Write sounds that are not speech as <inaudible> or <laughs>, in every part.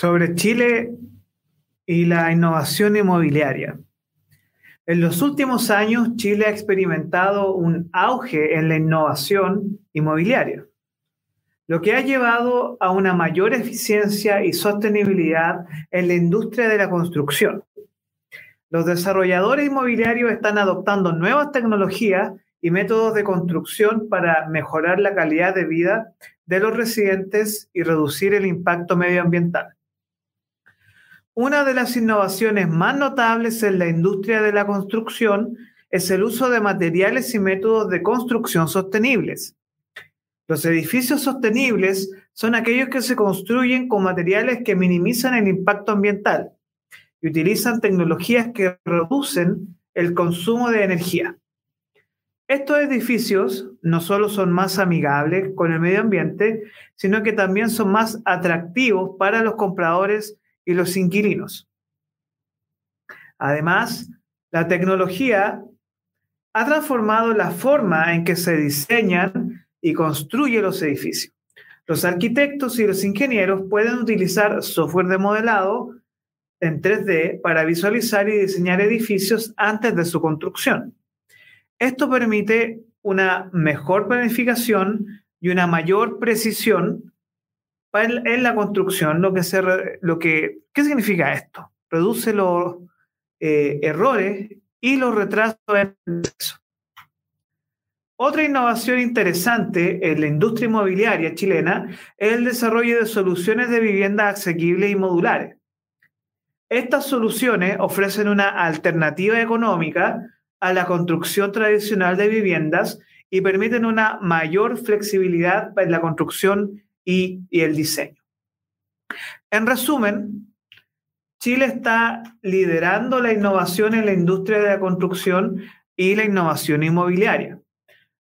sobre Chile y la innovación inmobiliaria. En los últimos años, Chile ha experimentado un auge en la innovación inmobiliaria, lo que ha llevado a una mayor eficiencia y sostenibilidad en la industria de la construcción. Los desarrolladores inmobiliarios están adoptando nuevas tecnologías y métodos de construcción para mejorar la calidad de vida de los residentes y reducir el impacto medioambiental. Una de las innovaciones más notables en la industria de la construcción es el uso de materiales y métodos de construcción sostenibles. Los edificios sostenibles son aquellos que se construyen con materiales que minimizan el impacto ambiental y utilizan tecnologías que reducen el consumo de energía. Estos edificios no solo son más amigables con el medio ambiente, sino que también son más atractivos para los compradores y los inquilinos. Además, la tecnología ha transformado la forma en que se diseñan y construyen los edificios. Los arquitectos y los ingenieros pueden utilizar software de modelado en 3D para visualizar y diseñar edificios antes de su construcción. Esto permite una mejor planificación y una mayor precisión en la construcción. Lo que se, lo que, ¿Qué significa esto? Reduce los eh, errores y los retrasos en el proceso. Otra innovación interesante en la industria inmobiliaria chilena es el desarrollo de soluciones de viviendas asequibles y modulares. Estas soluciones ofrecen una alternativa económica a la construcción tradicional de viviendas y permiten una mayor flexibilidad en la construcción y, el diseño. En resumen, Chile está liderando la innovación en la industria de la construcción y la innovación inmobiliaria.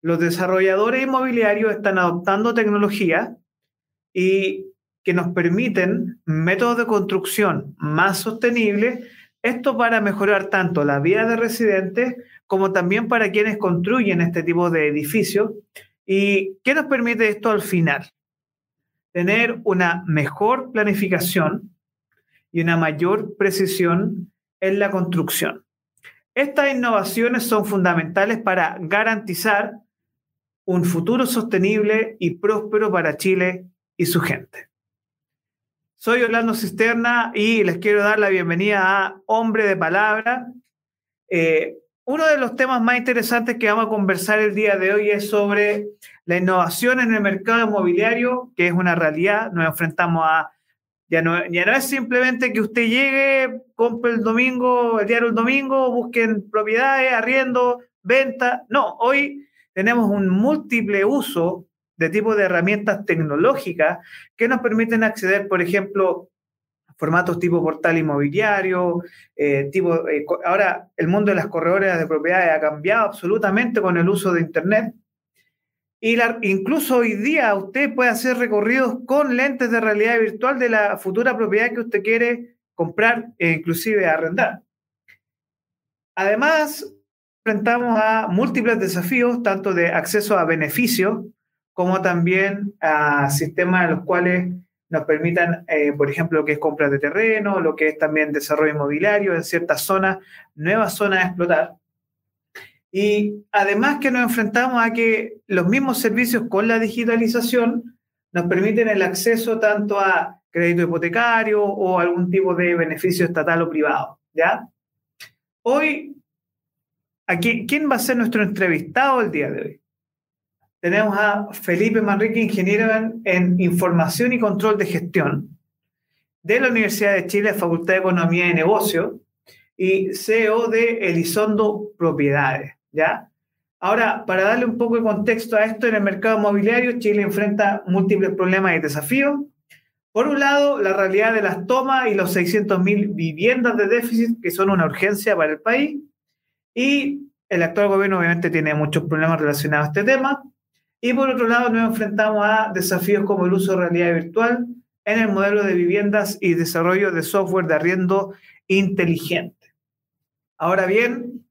Los desarrolladores inmobiliarios están adoptando tecnologías y que nos permiten métodos de construcción más sostenibles esto para mejorar tanto la vida de residentes como también para quienes construyen este tipo de edificios. ¿Y qué nos permite esto al final? Tener una mejor planificación y una mayor precisión en la construcción. Estas innovaciones son fundamentales para garantizar un futuro sostenible y próspero para Chile y su gente. Soy Orlando Cisterna y les quiero dar la bienvenida a Hombre de Palabra. Eh, uno de los temas más interesantes que vamos a conversar el día de hoy es sobre la innovación en el mercado inmobiliario, que es una realidad. Nos enfrentamos a, ya no, ya no es simplemente que usted llegue, compre el domingo, el diario el domingo, busquen propiedades, arriendo, venta. No, hoy tenemos un múltiple uso de tipo de herramientas tecnológicas que nos permiten acceder, por ejemplo, formatos tipo portal inmobiliario, eh, tipo, eh, ahora el mundo de las corredoras de propiedades ha cambiado absolutamente con el uso de Internet. Y incluso hoy día usted puede hacer recorridos con lentes de realidad virtual de la futura propiedad que usted quiere comprar e inclusive arrendar. Además, enfrentamos a múltiples desafíos, tanto de acceso a beneficios, como también a sistemas en los cuales nos permitan, eh, por ejemplo, lo que es compra de terreno, lo que es también desarrollo inmobiliario en ciertas zonas, nuevas zonas a explotar. Y además que nos enfrentamos a que los mismos servicios con la digitalización nos permiten el acceso tanto a crédito hipotecario o algún tipo de beneficio estatal o privado. ¿ya? Hoy, aquí, ¿quién va a ser nuestro entrevistado el día de hoy? tenemos a Felipe Manrique, ingeniero en, Información y Control de Gestión de la Universidad de Chile, Facultad de Economía y Negocio, y CEO de Elizondo Propiedades, ¿ya? Ahora, para darle un poco de contexto a esto, en el mercado inmobiliario, Chile enfrenta múltiples problemas y desafíos. Por un lado, la realidad de las tomas y los 600.000 viviendas de déficit, que son una urgencia para el país. Y el actual gobierno obviamente tiene muchos problemas relacionados a este tema. Y por otro lado, nos enfrentamos a desafíos como el uso de realidad virtual en el modelo de viviendas y desarrollo de software de arriendo inteligente. Ahora bien,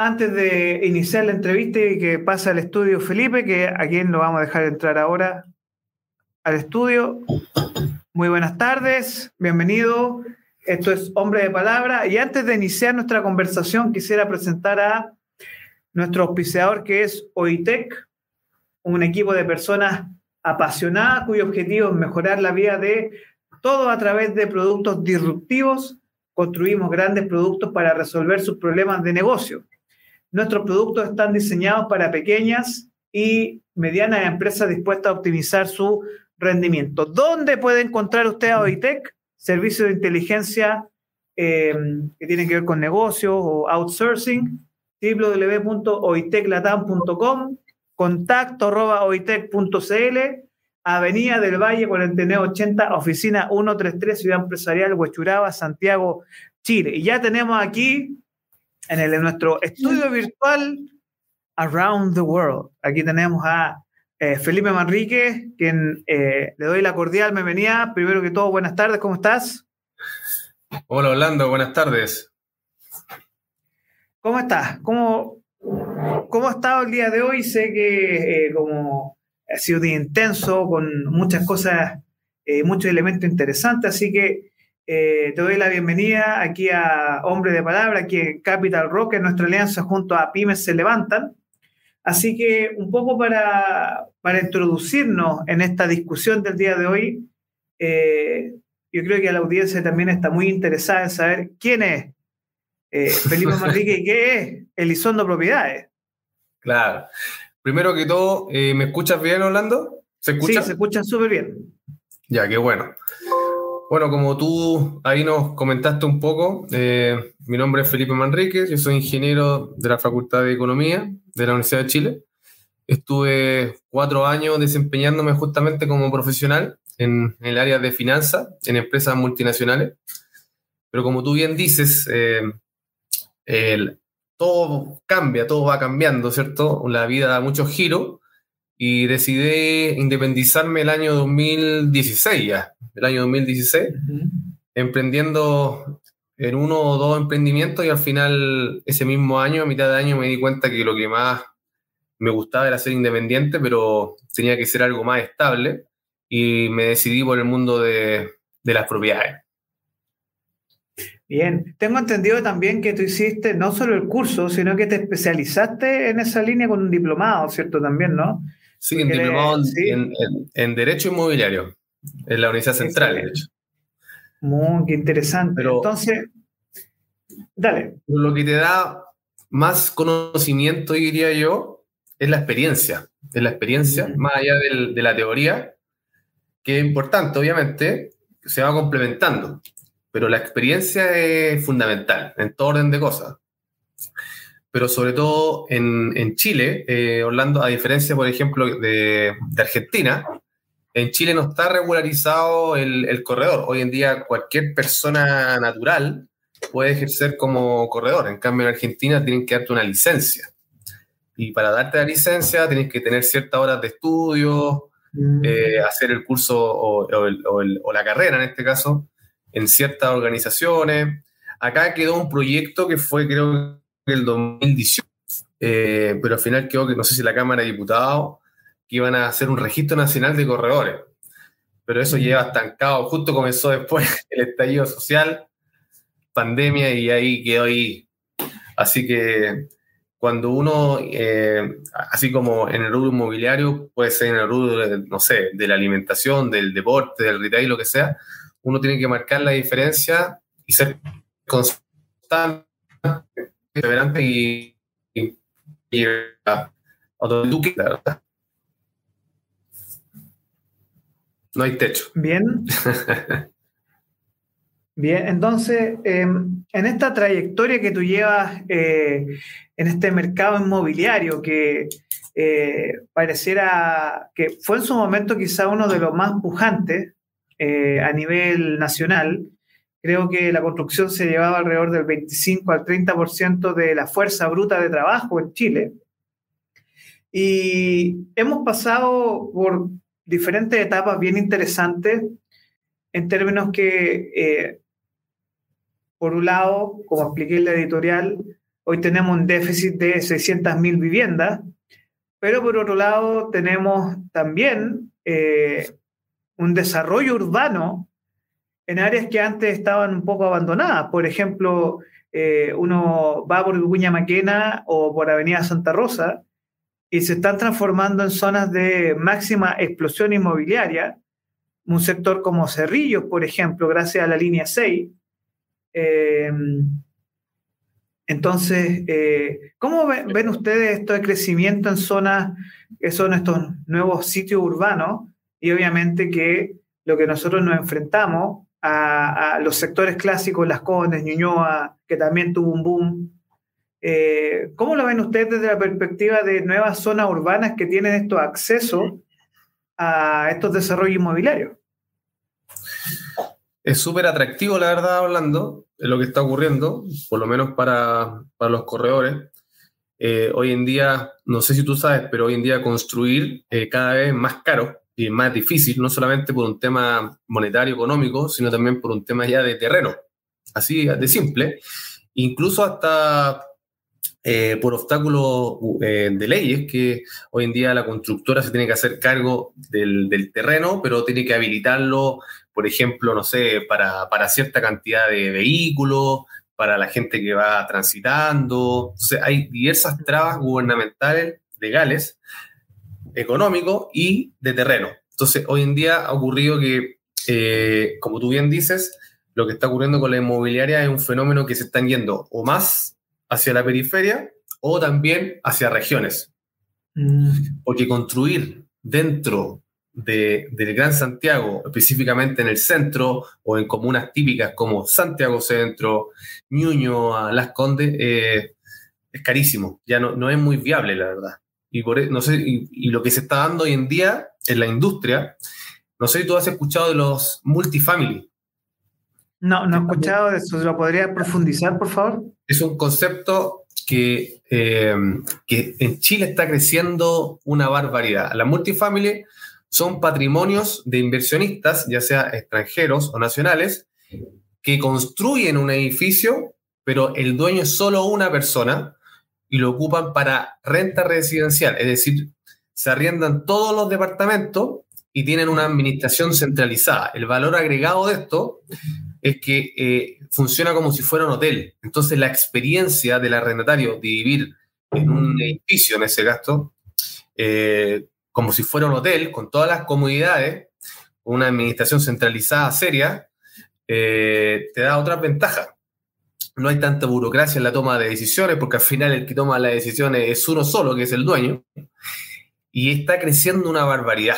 antes de iniciar la entrevista y que pase al estudio Felipe, que a quien lo vamos a dejar entrar ahora al estudio, Muy buenas tardes, bienvenido. Esto es Hombre de Palabra. Y antes de iniciar nuestra conversación, quisiera presentar a nuestro auspiciador que es OITEC, un equipo de personas apasionadas cuyo objetivo es mejorar la vida de todos a través de productos disruptivos. Construimos grandes productos para resolver sus problemas de negocio. Nuestros productos están diseñados para pequeñas y medianas empresas dispuestas a optimizar su rendimiento. ¿Dónde puede encontrar usted a OITEC? Servicios de inteligencia eh, que tienen que ver con negocios o outsourcing, www.oiteclatam.com, contacto arroba oitec.cl, Avenida del Valle 4980, oficina 133, Ciudad Empresarial, Huechuraba, Santiago, Chile. Y ya tenemos aquí en, el, en nuestro estudio virtual Around the World. Aquí tenemos a eh, Felipe Manrique, quien eh, le doy la cordial bienvenida. Primero que todo, buenas tardes, ¿cómo estás? Hola Orlando, buenas tardes. ¿Cómo estás? ¿Cómo, cómo ha estado el día de hoy? Sé que eh, como ha sido intenso, con muchas cosas, muchos elementos interesantes, así que te doy la bienvenida aquí a Hombre de Palabra, aquí en Capital Rock, en nuestra alianza junto a Pymes Se Levantan. Así que un poco para, introducirnos en esta discusión del día de hoy, eh, yo creo que la audiencia también está muy interesada en saber quién es eh, Felipe <laughs> Manrique y qué es Elizondo Propiedades. Claro. Primero que todo, eh, ¿me escuchas bien, Orlando? ¿Se escucha? Sí, se escucha súper bien. Ya, qué bueno. Bueno, como tú ahí nos comentaste un poco, eh, mi nombre es Felipe Manrique, yo soy ingeniero de la Facultad de Economía de la Universidad de Chile. Estuve cuatro años desempeñándome justamente como profesional en, el área de finanzas, en empresas multinacionales. Pero como tú bien dices, eh, todo cambia, todo va cambiando, ¿cierto? La vida da muchos giros y decidí independizarme el año 2016 ya, el año 2016, emprendiendo en uno o dos emprendimientos y al final ese mismo año, a mitad de año, me di cuenta que lo que más me gustaba era ser independiente, pero tenía que ser algo más estable y me decidí por el mundo de, de las propiedades. Bien, tengo entendido también que tú hiciste no solo el curso, sino que te especializaste en esa línea con un diplomado, ¿cierto? También, ¿no? Sí, en diplomado en, Derecho Inmobiliario, en la Universidad Central, de hecho. Muy interesante. Entonces, dale. Lo que te da más conocimiento, diría yo, es la experiencia. Es la experiencia, más allá de la teoría, que es importante, obviamente, se va complementando. Pero la experiencia es fundamental en todo orden de cosas pero sobre todo en, Chile, eh, Orlando, a diferencia, por ejemplo, de, Argentina, en Chile no está regularizado el, corredor. Hoy en día cualquier persona natural puede ejercer como corredor. En cambio, en Argentina tienen que darte una licencia. Y para darte la licencia tienes que tener ciertas horas de estudio, mm. eh, hacer el curso o, o, la carrera en este caso, en ciertas organizaciones. Acá quedó un proyecto que fue, creo el 2018, eh, pero al final quedó que no sé si la Cámara de Diputados que iban a hacer un registro nacional de corredores. Pero eso lleva estancado. Justo comenzó después <laughs> el estallido social, pandemia, y ahí quedó ahí. Así que cuando uno, eh, así como en el rubro inmobiliario, puede ser en el rubro, no sé, de la alimentación, del deporte, del retail, lo que sea, uno tiene que marcar la diferencia y ser constante y, y, a, donde tú quieras. No hay techo. Bien. <laughs> Bien, entonces, em, en esta trayectoria que tú llevas eh, en este mercado inmobiliario, que eh, pareciera que fue en su momento quizá uno de los más pujantes eh, a nivel nacional, Creo que la construcción se llevaba alrededor del 25 al 30% de la fuerza bruta de trabajo en Chile. Y hemos pasado por diferentes etapas bien interesantes en términos que, eh, por un lado, como expliqué en la editorial, hoy tenemos un déficit de 600.000 viviendas, pero por otro lado tenemos también eh, un desarrollo urbano en áreas que antes estaban un poco abandonadas. Por ejemplo, eh, uno va por Vicuña Maquena o por Avenida Santa Rosa y se están transformando en zonas de máxima explosión inmobiliaria. Un sector como Cerrillos, por ejemplo, gracias a la línea 6. Eh, entonces, eh, ¿cómo ven, ustedes esto de crecimiento en zonas que son estos nuevos sitios urbanos? Y obviamente que lo que nosotros nos enfrentamos a, los sectores clásicos, Las Condes, Ñuñoa, que también tuvo un boom. Eh, ¿Cómo lo ven ustedes desde la perspectiva de nuevas zonas urbanas que tienen estos accesos a estos desarrollos inmobiliarios? Es súper atractivo, la verdad, hablando de lo que está ocurriendo, por lo menos para, los corredores. Eh, hoy en día, no sé si tú sabes, pero hoy en día construir eh, cada vez más caro y más difícil, no solamente por un tema monetario, económico, sino también por un tema ya de terreno. Así de simple. Incluso hasta eh, por obstáculos de leyes, que hoy en día la constructora se tiene que hacer cargo del, del terreno, pero tiene que habilitarlo por ejemplo, no sé, para, cierta cantidad de vehículos, para la gente que va transitando. hay diversas trabas gubernamentales, legales, económicos y de terreno. Entonces, hoy en día ha ocurrido que, eh, como tú bien dices, lo que está ocurriendo con la inmobiliaria es un fenómeno que se están yendo o más hacia la periferia o también hacia regiones. Mm. Porque construir dentro del Gran Santiago, específicamente en el centro o en comunas típicas como Santiago Centro, Ñuño, Las Condes, eh, es carísimo, ya no, no, es muy viable, la verdad. Y, por, e, no sé, y, lo que se está dando hoy en día en la industria, no sé si tú has escuchado de los multifamily. No, no he escuchado de eso. ¿Lo podría profundizar, por favor? Es un concepto que, eh, que en Chile está creciendo una barbaridad. La multifamily son patrimonios de inversionistas, ya sea extranjeros o nacionales, que construyen un edificio, pero el dueño es solo una persona y lo ocupan para renta residencial, es decir, se arriendan todos los departamentos y tienen una administración centralizada. El valor agregado de esto es que eh, funciona como si fuera un hotel. Entonces la experiencia del arrendatario de vivir en un edificio, en ese gasto, eh, como si fuera un hotel, con todas las comodidades, una administración centralizada seria, eh, te da otras ventajas. No hay tanta burocracia en la toma de decisiones, porque al final el que toma las decisiones es uno solo, que es el dueño, y está creciendo una barbaridad.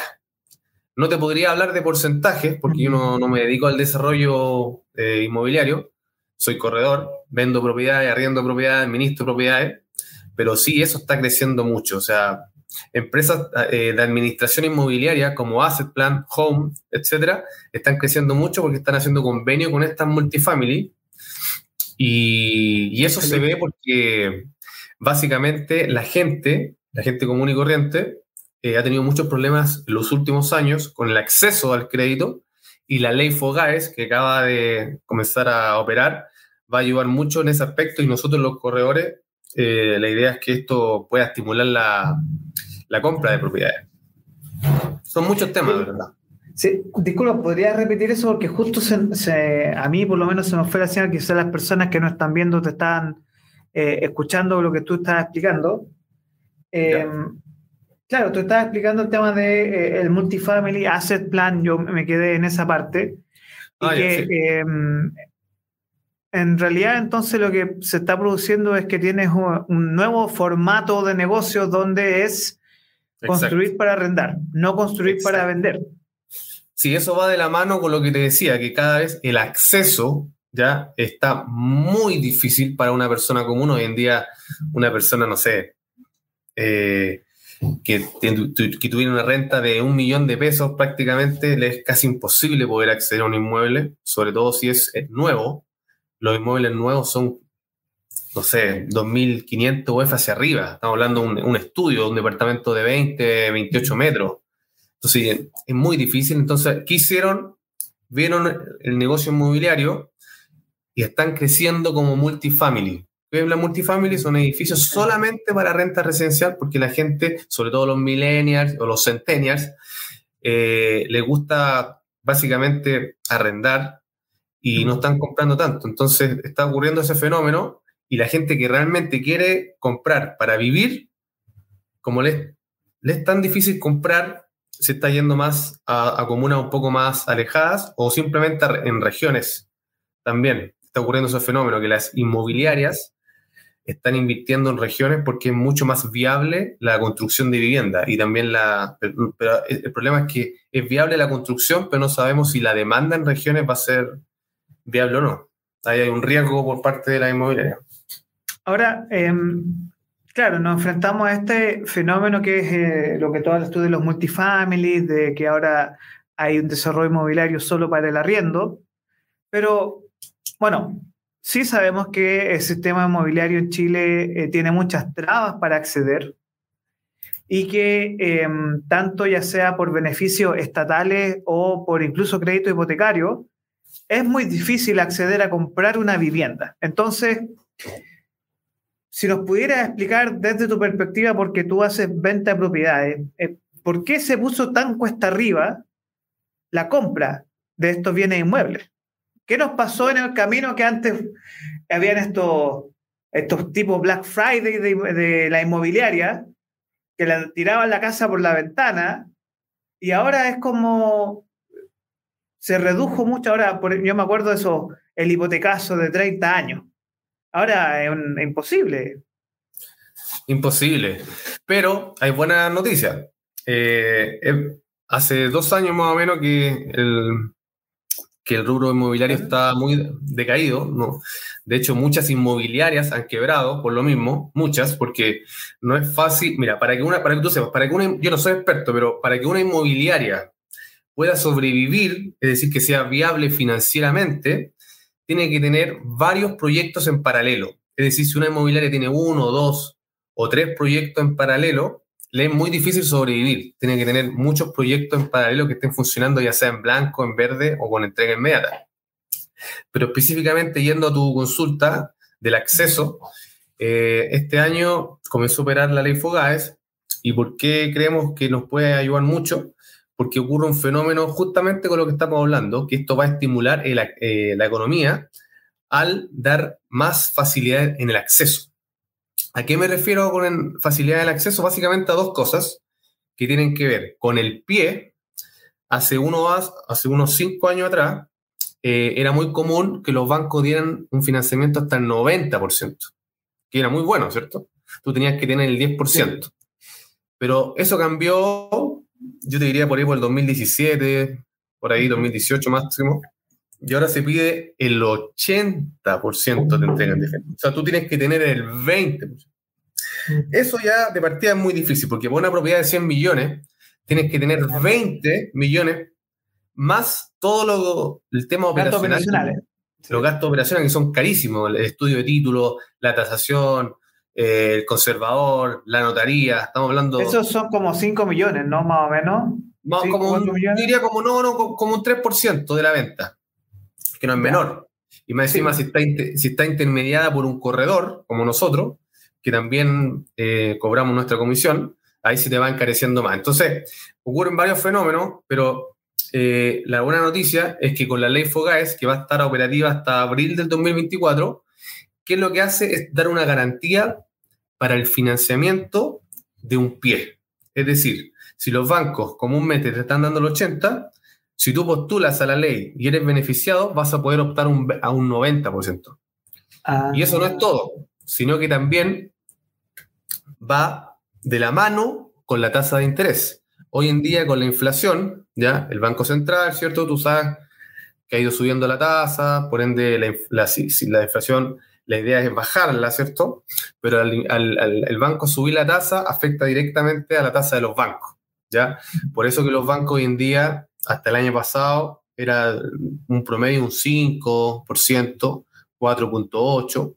No te podría hablar de porcentajes, porque yo no, me dedico al desarrollo eh, inmobiliario, soy corredor, vendo propiedades, arriendo propiedades, administro propiedades, pero sí, eso está creciendo mucho. O sea, Empresas eh, de administración inmobiliaria como Asset Plan, Home, etcétera, están creciendo mucho porque están haciendo convenio con estas multifamily. Y, eso se ve porque básicamente la gente, la gente común y corriente, eh, ha tenido muchos problemas los últimos años con el acceso al crédito y la ley FOGAES, que acaba de comenzar a operar, va a ayudar mucho en ese aspecto y nosotros los corredores, eh, la idea es que esto pueda estimular la, la compra de propiedades. Son muchos temas, ¿verdad? Sí, disculpa, ¿podrías repetir eso? Porque justo a mí por lo menos se me fue la señal, quizás las personas que no están viendo te están eh, escuchando lo que tú estás explicando. Eh, claro, tú estás explicando el tema del de, eh, multifamily asset plan, yo me quedé en esa parte. Y ah, que em, en realidad entonces lo que se está produciendo es que tienes un nuevo formato de negocio donde es Construir para arrendar, no construir para vender. Sí, eso va de la mano con lo que te decía, que cada vez el acceso ya está muy difícil para una persona común. Hoy en día, una persona, no sé, eh, que, tuviera una renta de un millón de pesos prácticamente, le es casi imposible poder acceder a un inmueble, sobre todo si es nuevo. Los inmuebles nuevos son no sé, 2.500 UF hacia arriba. Estamos hablando de un, estudio, un departamento de 20, 28 metros. Entonces, es muy difícil. Entonces, ¿qué hicieron? Vieron el negocio inmobiliario y están creciendo como multifamily. La multifamily son edificios solamente para renta residencial porque la gente, sobre todo los millennials o los centennials, eh, les gusta básicamente arrendar y no están comprando tanto. Entonces está ocurriendo ese fenómeno y la gente que realmente quiere comprar para vivir, como les, es tan difícil comprar, se está yendo más a, comunas un poco más alejadas o simplemente en regiones también. Está ocurriendo ese fenómeno que las inmobiliarias están invirtiendo en regiones porque es mucho más viable la construcción de vivienda y también. Pero el problema es que es viable la construcción, pero no sabemos si la demanda en regiones va a ser viable o no. Hay un riesgo por parte de la inmobiliaria. Ahora, em, claro, nos enfrentamos a este fenómeno que es eh, lo que todo el estudio de los multifamilies, de que ahora hay un desarrollo inmobiliario solo para el arriendo, pero bueno, Sí sabemos que el sistema inmobiliario en Chile eh, tiene muchas trabas para acceder y que em, tanto ya sea por beneficios estatales o por incluso crédito hipotecario, es muy difícil acceder a comprar una vivienda. Entonces, si nos pudieras explicar desde tu perspectiva, porque tú haces venta de propiedades, eh, ¿por qué se puso tan cuesta arriba la compra de estos bienes inmuebles? ¿Qué nos pasó en el camino que antes habían estos, estos tipos Black Friday de, la inmobiliaria que la, tiraban la casa por la ventana y ahora es como se redujo mucho ahora, yo me acuerdo de eso, el hipotecazo de 30 años. Ahora es, imposible. Imposible. Pero hay buena noticia. Eh, eh, hace dos años más o menos que el, que el rubro inmobiliario está muy decaído, ¿no? De hecho, muchas inmobiliarias han quebrado por lo mismo, muchas, porque no es fácil, mira, para que una, para que tú sepas, para que una, yo no soy experto, pero para que una inmobiliaria pueda sobrevivir, es decir, que sea viable financieramente, tiene que tener varios proyectos en paralelo. Es decir, si una inmobiliaria tiene uno, dos o tres proyectos en paralelo, le es muy difícil sobrevivir. Tiene que tener muchos proyectos en paralelo que estén funcionando, ya sea en blanco, en verde o con entrega inmediata. Pero específicamente yendo a tu consulta del acceso, eh, este año comenzó a operar la ley Fogaes. ¿Y por qué creemos que nos puede ayudar mucho? Porque ocurre un fenómeno justamente con lo que estamos hablando, que esto va a estimular eh, la economía al dar más facilidad en el acceso. ¿A qué me refiero con facilidad del acceso? Básicamente a dos cosas que tienen que ver con el pie. Hace, uno, hace unos cinco años atrás eh, era muy común que los bancos dieran un financiamiento hasta el 90%, que era muy bueno, ¿cierto? Tú tenías que tener el 10%. Pero eso cambió, yo te diría por ahí por el 2017, por ahí 2018 máximo, y ahora se pide el 80% de entrega en defensa. O sea, tú tienes que tener el 20%. Eso ya de partida es muy difícil, porque por una propiedad de 100 millones, tienes que tener 20 millones más todo lo, el tema operacional. Los gastos operacionales que son carísimos, el estudio de título, la tasación, eh, el conservador, la notaría, estamos hablando... Esos son como 5 millones, ¿no? Más o menos. Más, como un, diría como, no, no, como un 3% de la venta que no es menor. Y más encima, si, está, si está intermediada por un corredor, como nosotros, que también eh, cobramos nuestra comisión, ahí sí te va encareciendo más. Entonces, ocurren varios fenómenos, pero eh, la buena noticia es que con la ley FOGAES, que va a estar operativa hasta abril del 2024, ¿qué es lo que hace? Es dar una garantía para el financiamiento de un pie. Es decir, si los bancos comúnmente te están dando el 80, si tú postulas a la ley y eres beneficiado, vas a poder optar a un 90%. Ah. Y eso no es todo, sino que también va de la mano con la tasa de interés. Hoy en día, con la inflación, ya el Banco Central, ¿cierto? Tú sabes que ha ido subiendo la tasa, por ende, la, la, inflación, la idea es bajarla, ¿cierto? Pero al, el banco subir la tasa afecta directamente a la tasa de los bancos, ¿ya? Por eso que los bancos hoy en día hasta el año pasado era un promedio un 5%, 4.8%,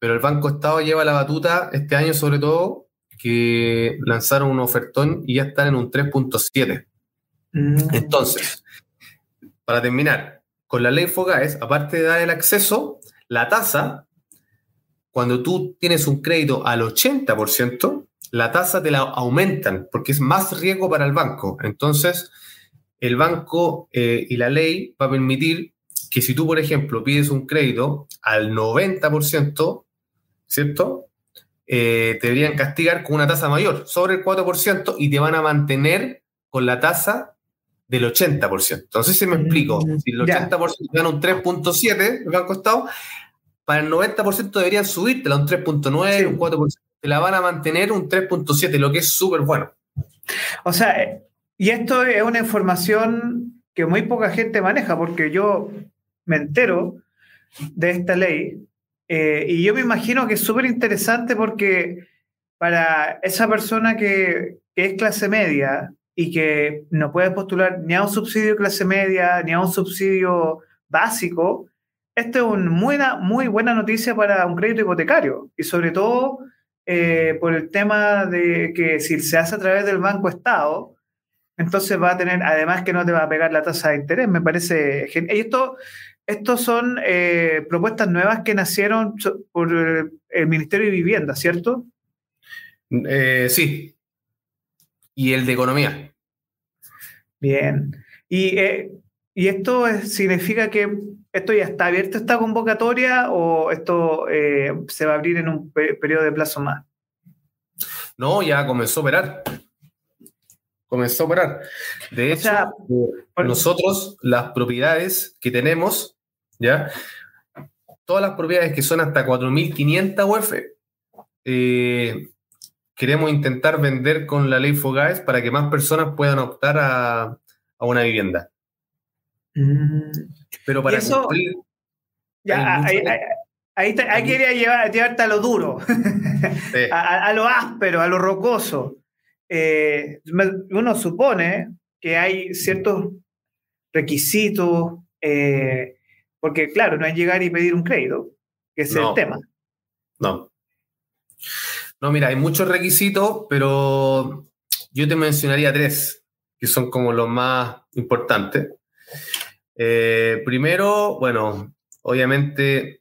pero el Banco Estado lleva la batuta este año sobre todo que lanzaron un ofertón y ya están en un 3.7. Mm. Entonces, para terminar, con la ley FOGAES, aparte de dar el acceso, la tasa, cuando tú tienes un crédito al 80%, la tasa te la aumentan porque es más riesgo para el banco. Entonces, el banco eh, y la ley va a permitir que si tú, por ejemplo, pides un crédito al 90%, ¿cierto? Eh, te deberían castigar con una tasa mayor, sobre el 4%, y te van a mantener con la tasa del 80%. Entonces, si me explico, Mm, si el ya. 80% gana un 3.7, el Banco Estado, para el 90% deberían subírtela a un 3.9, Sí. un 4%. Te la van a mantener un 3.7, lo que es súper bueno. O sea, eh, y esto es una información que muy poca gente maneja, porque yo me entero de esta ley eh, y yo me imagino que es súper interesante porque para esa persona que, que es clase media y que no puede postular ni a un subsidio de clase media ni a un subsidio básico, esto es una muy, muy buena noticia para un crédito hipotecario y sobre todo eh, por el tema de que si se hace a través del Banco Estado, entonces va a tener, además que no te va a pegar la tasa de interés, me parece genial. Y esto, estos son eh, propuestas nuevas que nacieron por el Ministerio de Vivienda, ¿cierto? Eh, sí. Y el de economía. Bien. Y, eh, y esto es- significa que esto ya está abierto, esta convocatoria, o esto eh, se va a abrir en un pe- periodo de plazo más. No, ya comenzó a operar. Comenzó a operar. De O hecho, sea, eh, por- nosotros las propiedades que tenemos, ¿ya? Todas las propiedades que son hasta 4.500 UF, eh, queremos intentar vender con la ley Fogaes para que más personas puedan optar a, a una vivienda. Mm. Pero para eso- cumplir... Ya, Hay mucho ahí, ahí- ahí quería llevar, llevarte a lo duro, <laughs> a, lo áspero, a lo rocoso. Eh, uno supone que hay ciertos requisitos, eh, porque claro, no es llegar y pedir un crédito, que es No. el tema. No. No, mira, hay muchos requisitos, pero yo te mencionaría tres, que son como los más importantes. Eh, primero, bueno, obviamente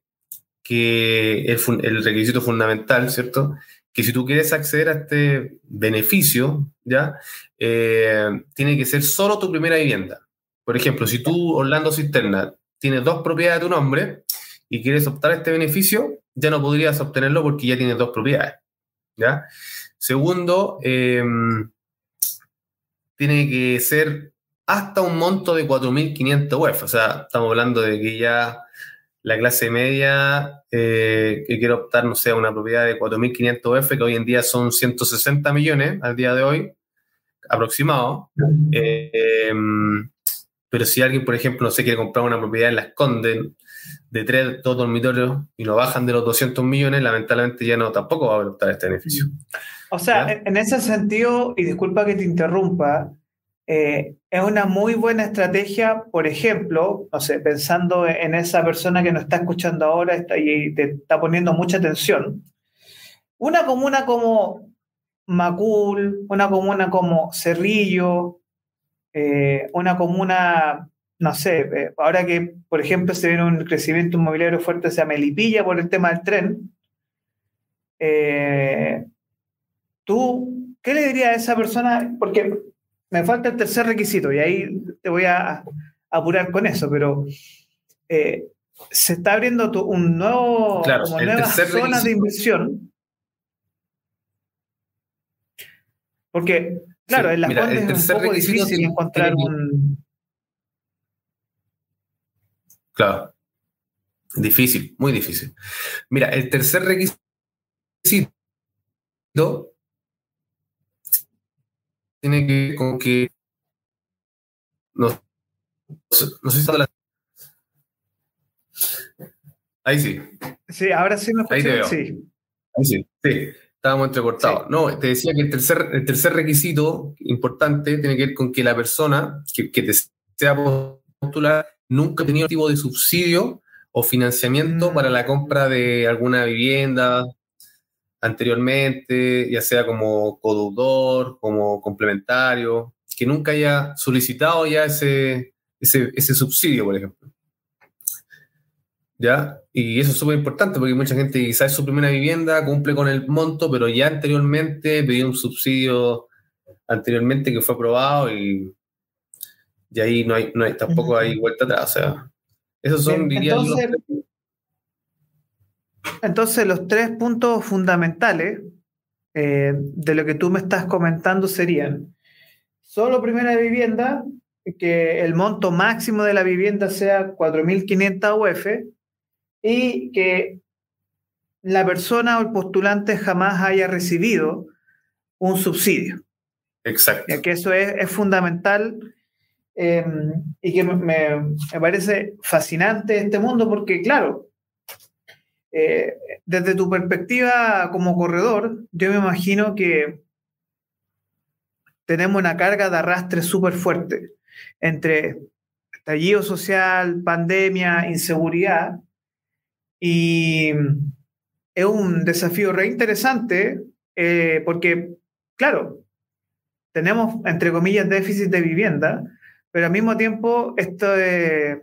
que el, requisito fundamental, ¿cierto? Que si tú quieres acceder a este beneficio, ¿ya? Eh, tiene que ser solo tu primera vivienda. Por ejemplo, si tú, Orlando Cisterna, tienes dos propiedades a tu nombre y quieres optar a este beneficio, ya no podrías obtenerlo porque ya tienes dos propiedades. ¿ya? Segundo, eh, tiene que ser hasta un monto de 4.500 UF. O sea, estamos hablando de que ya la clase media eh, que quiere optar, no sé, a una propiedad de 4.500 UF, que hoy en día son 160 millones al día de hoy, aproximado. Eh, pero si alguien, por ejemplo, no sé, quiere comprar una propiedad en Las Condes de tres, dos dormitorios y no bajan de los 200 millones, lamentablemente ya no tampoco va a optar este beneficio. O sea, en ese sentido, y disculpa que te interrumpa, eh, es una muy buena estrategia, por ejemplo, no sé, pensando en esa persona que nos está escuchando ahora está, y te está poniendo mucha atención. Una comuna como Macul, una comuna como Cerrillo, eh, una comuna, no sé, eh, ahora que, por ejemplo, se viene un crecimiento inmobiliario fuerte hacia Melipilla por el tema del tren, eh, ¿tú qué le dirías a esa persona? Porque me falta el tercer requisito y ahí te voy a apurar con eso, pero eh, se está abriendo tu- un nuevo, Claro, como nuevas zonas de requisito- inversión. Porque, claro, Sí, en las mira, el es un poco difícil tiene- encontrar tiene un... Claro. Difícil, muy difícil. Mira, el tercer requisito tiene que ver con que no, no sé si está la- Ahí sí, Sí, ahora sí me Ahí te escuché, veo. sí. ahí sí, sí, estábamos entrecortados. No, te decía que el tercer, el tercer requisito importante tiene que ver con que la persona que, que desea postular nunca ha tenido tipo de subsidio o financiamiento Mm. para la compra de alguna vivienda anteriormente, ya sea como codeudor, como complementario, que nunca haya solicitado ya ese, ese, ese subsidio, por ejemplo. ¿Ya? Y eso es súper importante porque mucha gente quizás es su primera vivienda, cumple con el monto, pero ya anteriormente pidió un subsidio anteriormente que fue aprobado y, y ahí no hay, no hay tampoco hay vuelta atrás. O sea, esos son, diría entonces, los... entonces, los tres puntos fundamentales eh, de lo que tú me estás comentando serían solo primera vivienda, que el monto máximo de la vivienda sea 4.500 UF y que la persona o el postulante jamás haya recibido un subsidio. Exacto. Ya que eso es, es fundamental eh, y que me, me, parece fascinante este mundo porque, claro, eh, desde tu perspectiva como corredor, yo me imagino que tenemos una carga de arrastre súper fuerte entre estallido social, pandemia, inseguridad, y es un desafío re interesante eh, porque, claro, tenemos, entre comillas, déficit de vivienda, pero al mismo tiempo este,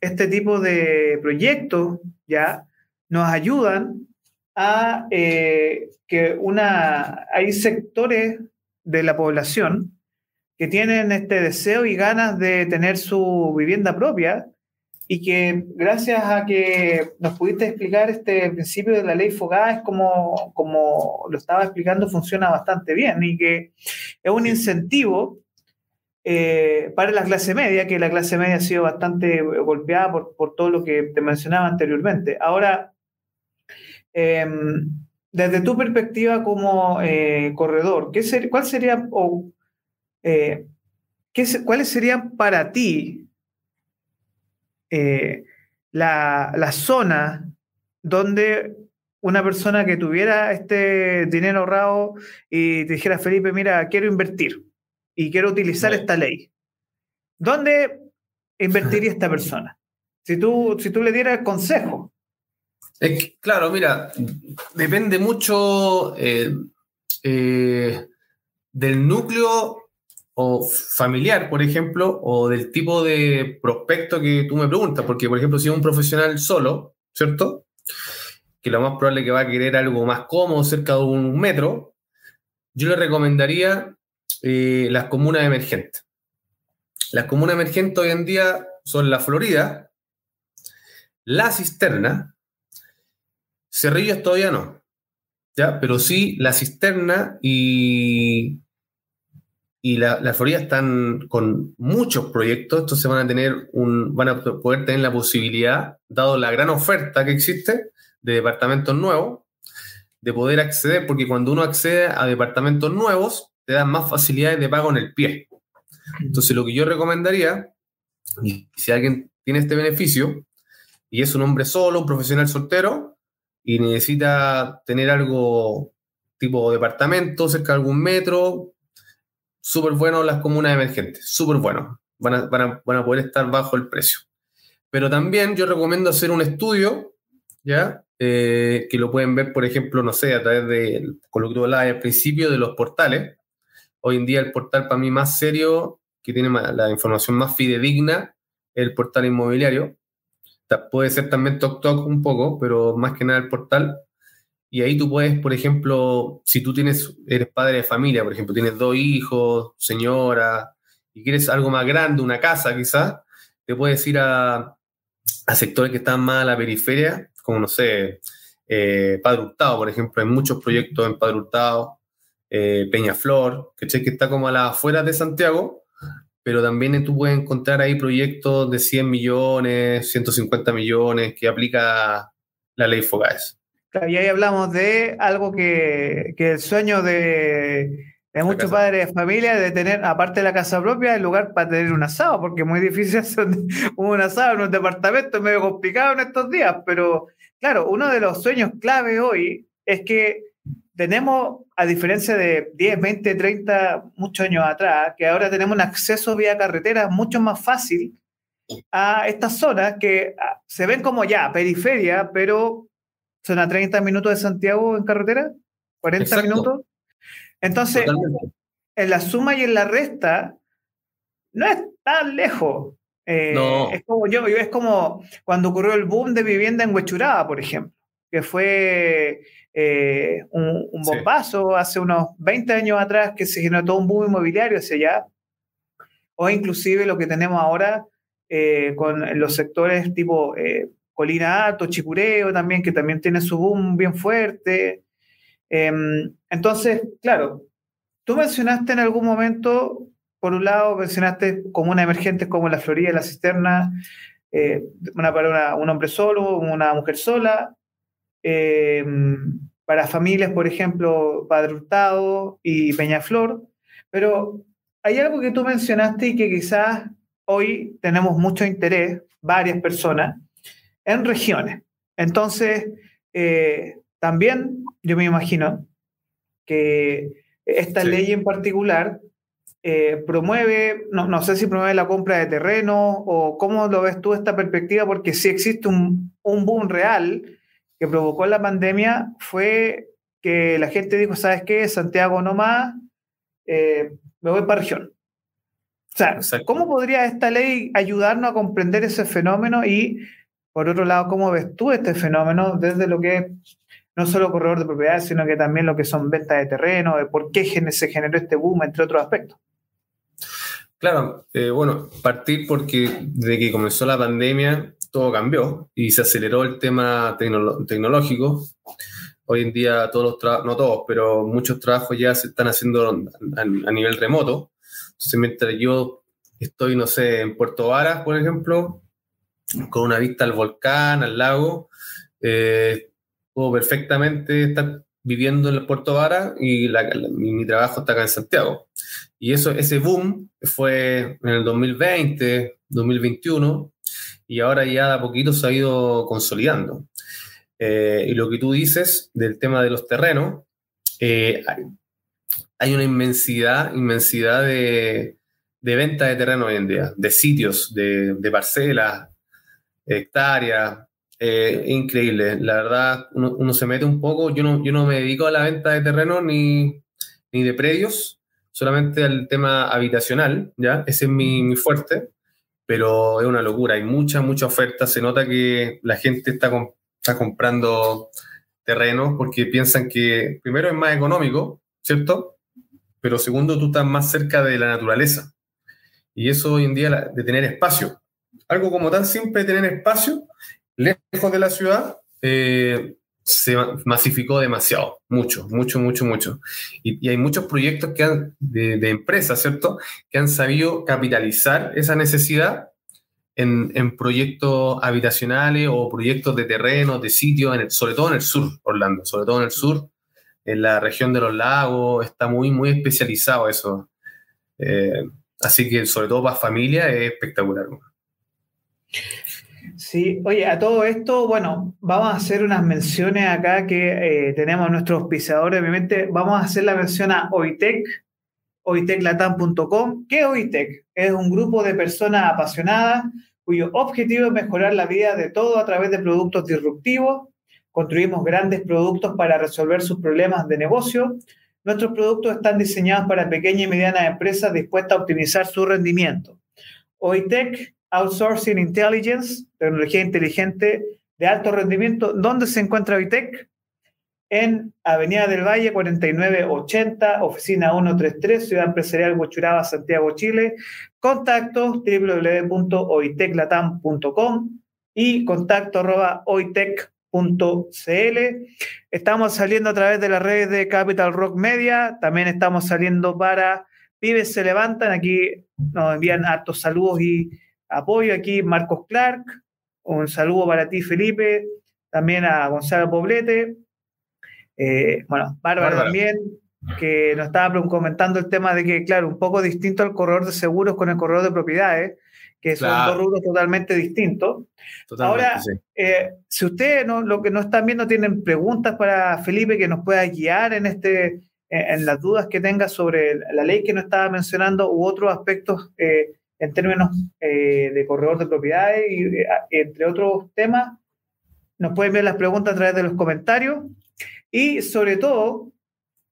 este tipo de proyectos ya nos ayudan a eh, que una, hay sectores de la población que tienen este deseo y ganas de tener su vivienda propia y que gracias a que nos pudiste explicar este principio de la ley Fogá es como, como lo estaba explicando, funciona bastante bien y que es un incentivo eh, para la clase media, que la clase media ha sido bastante golpeada por, por todo lo que te mencionaba anteriormente. Ahora, eh, desde tu perspectiva como eh, corredor, ¿qué ser, ¿cuál sería o, eh, ¿qué, ¿cuáles serían para ti eh, la, la, zona donde una persona que tuviera este dinero ahorrado y te dijera, Felipe, mira, quiero invertir y quiero utilizar sí. esta ley. ¿Dónde invertiría <laughs> esta persona? Si tú, si tú le dieras consejo. Claro, mira, depende mucho eh, eh, del núcleo o familiar, por ejemplo, o del tipo de prospecto que tú me preguntas, porque, por ejemplo, si es un profesional solo, ¿cierto? Que lo más probable es que va a querer algo más cómodo, cerca de un metro, yo le recomendaría eh, las comunas emergentes. Las comunas emergentes hoy en día son la Florida, la Cisterna, Cerrillos todavía no, ¿ya? Pero sí la Cisterna y y la, la, Florida están con muchos proyectos, entonces van a tener un, van a poder tener la posibilidad, dado la gran oferta que existe de departamentos nuevos, de poder acceder, porque cuando uno accede a departamentos nuevos, te dan más facilidades de pago en el pie. Entonces, lo que yo recomendaría, y si alguien tiene este beneficio, y es un hombre solo, un profesional soltero, y necesita tener algo tipo departamento cerca de algún metro, súper bueno las comunas emergentes, súper bueno. Van a, van, a, van a, poder estar bajo el precio. Pero también yo recomiendo hacer un estudio, ¿ya? Eh, que lo pueden ver, por ejemplo, no sé, a través de, con lo que tú hablabas al principio, de los portales. Hoy en día el portal para mí más serio, que tiene la información más fidedigna, el portal inmobiliario. Puede ser también TokTok un poco, pero más que nada el portal. Y ahí tú puedes, por ejemplo, si tú tienes, eres padre de familia, por ejemplo, tienes dos hijos, señora, y quieres algo más grande, una casa quizás, te puedes ir a, a, sectores que están más a la periferia, como no sé, eh, Padre Hurtado, por ejemplo, hay muchos proyectos en Padre Hurtado, eh, Peñaflor, que está como a las afueras de Santiago, pero también tú puedes encontrar ahí proyectos de 100 millones, 150 millones que aplica la ley FOGAES. Y ahí hablamos de algo que, que el sueño de, de muchos padres de familia de tener, aparte de la casa propia, el lugar para tener un asado, porque es muy difícil <laughs> hacer un asado en un departamento, es medio complicado en estos días, pero claro, uno de los sueños clave hoy es que tenemos, a diferencia de 10, 20, 30, muchos años atrás, que ahora tenemos un acceso vía carretera mucho más fácil a estas zonas que se ven como ya periferia, pero son a 30 minutos de Santiago en carretera, 40 Exacto. minutos. Entonces, Totalmente. en la suma y en la resta, no es tan lejos. Eh, no. Es como yo, es como cuando ocurrió el boom de vivienda en Huechuraba, por ejemplo, que fue eh, un, un, bombazo sí. hace unos 20 años atrás que se generó todo un boom inmobiliario hacia allá. o inclusive lo que tenemos ahora eh, con los sectores tipo eh, Colina Alto, Chicureo también, que también tiene su boom bien fuerte. Em, entonces, claro, tú mencionaste en algún momento, por un lado, mencionaste comunas emergentes como la Florida, la Cisterna, eh, una para un hombre solo, una mujer sola, em, para familias, por ejemplo, Padre Hurtado y Peñaflor, pero hay algo que tú mencionaste y que quizás hoy tenemos mucho interés, varias personas, en regiones. Entonces, eh, también yo me imagino que esta ley en particular eh, promueve, no, sé si promueve la compra de terreno o cómo lo ves tú esta perspectiva, porque si existe un, un boom real que provocó la pandemia, fue que la gente dijo, ¿sabes qué? Santiago no más, eh, me voy para región. O sea, ¿cómo podría esta ley ayudarnos a comprender ese fenómeno? Y, por otro lado, ¿cómo ves tú este fenómeno desde lo que es no solo corredor de propiedades, sino que también lo que son ventas de terreno, de por qué se generó este boom, entre otros aspectos? Claro, eh, bueno, partir porque desde que comenzó la pandemia todo cambió y se aceleró el tema tecnológico. Hoy en día todos los no todos, pero muchos trabajos ya se están haciendo a nivel remoto. Entonces, mientras yo estoy, no sé, en Puerto Varas, por ejemplo, con una vista al volcán, al lago, eh, puedo perfectamente estar viviendo en el Puerto Varas y mi, trabajo está acá en Santiago. Y eso, ese boom fue en el 2020, 2021, y ahora ya de a poquito se ha ido consolidando. Eh, y lo que tú dices del tema de los terrenos, eh, hay una inmensidad, inmensidad de, de venta de terreno hoy en día, de sitios, de, de parcelas, hectáreas. Eh, increíble, la verdad, uno, se mete un poco. Yo no, yo no me dedico a la venta de terreno ni, ni de predios, solamente al tema habitacional, ¿ya? Ese es mi, mi, fuerte, pero es una locura, hay mucha, mucha oferta. Se nota que la gente está, está comprando terreno porque piensan que primero es más económico, ¿cierto? pero segundo, tú estás más cerca de la naturaleza. Y eso hoy en día de tener espacio. Algo como tan simple de tener espacio, lejos de la ciudad, eh, se masificó demasiado, mucho, mucho, mucho, mucho. Y, hay muchos proyectos que han, de, empresas, ¿cierto?, que han sabido capitalizar esa necesidad en, en, proyectos habitacionales o proyectos de terreno, de sitios, sobre todo en el sur, Orlando, sobre todo en el sur, en la región de los lagos, está muy, muy especializado eso. Eh, así que sobre todo para familia es espectacular. Sí, oye, a todo esto, bueno, vamos a hacer unas menciones acá que eh, tenemos nuestros auspiciadores, obviamente, vamos a hacer la mención a OITEC, oiteclatam.com. ¿Qué es OITEC? Es un grupo de personas apasionadas cuyo objetivo es mejorar la vida de todo a través de productos disruptivos construimos grandes productos para resolver sus problemas de negocio. Nuestros productos están diseñados para pequeñas y medianas empresas dispuestas a optimizar su rendimiento. OITEC, Outsourcing Intelligence, tecnología inteligente de alto rendimiento. ¿Dónde se encuentra OITEC? En Avenida del Valle 4980, oficina 133, Ciudad Empresarial Huachuraba, Santiago, Chile. Contactos www.oiteclatam.com y contacto arroba oitec .cl. Estamos saliendo a través de las redes de Capital Rock Media, también estamos saliendo para Pibes se levantan, aquí nos envían hartos saludos y apoyo, aquí Marcos Clark, un saludo para ti Felipe, también a Gonzalo Poblete, eh, bueno, Bárbara, también, que nos estaba comentando el tema de que, claro, un poco distinto al corredor de seguros con el corredor de propiedades, que son dos rubros totalmente distintos. Ahora, eh, si ustedes no, lo que no están viendo tienen preguntas para Felipe que nos pueda guiar en, este, en las dudas que tenga sobre la ley que nos estaba mencionando u otros aspectos eh, en términos eh, de corredor de propiedades y entre otros temas, nos pueden ver las preguntas a través de los comentarios y sobre todo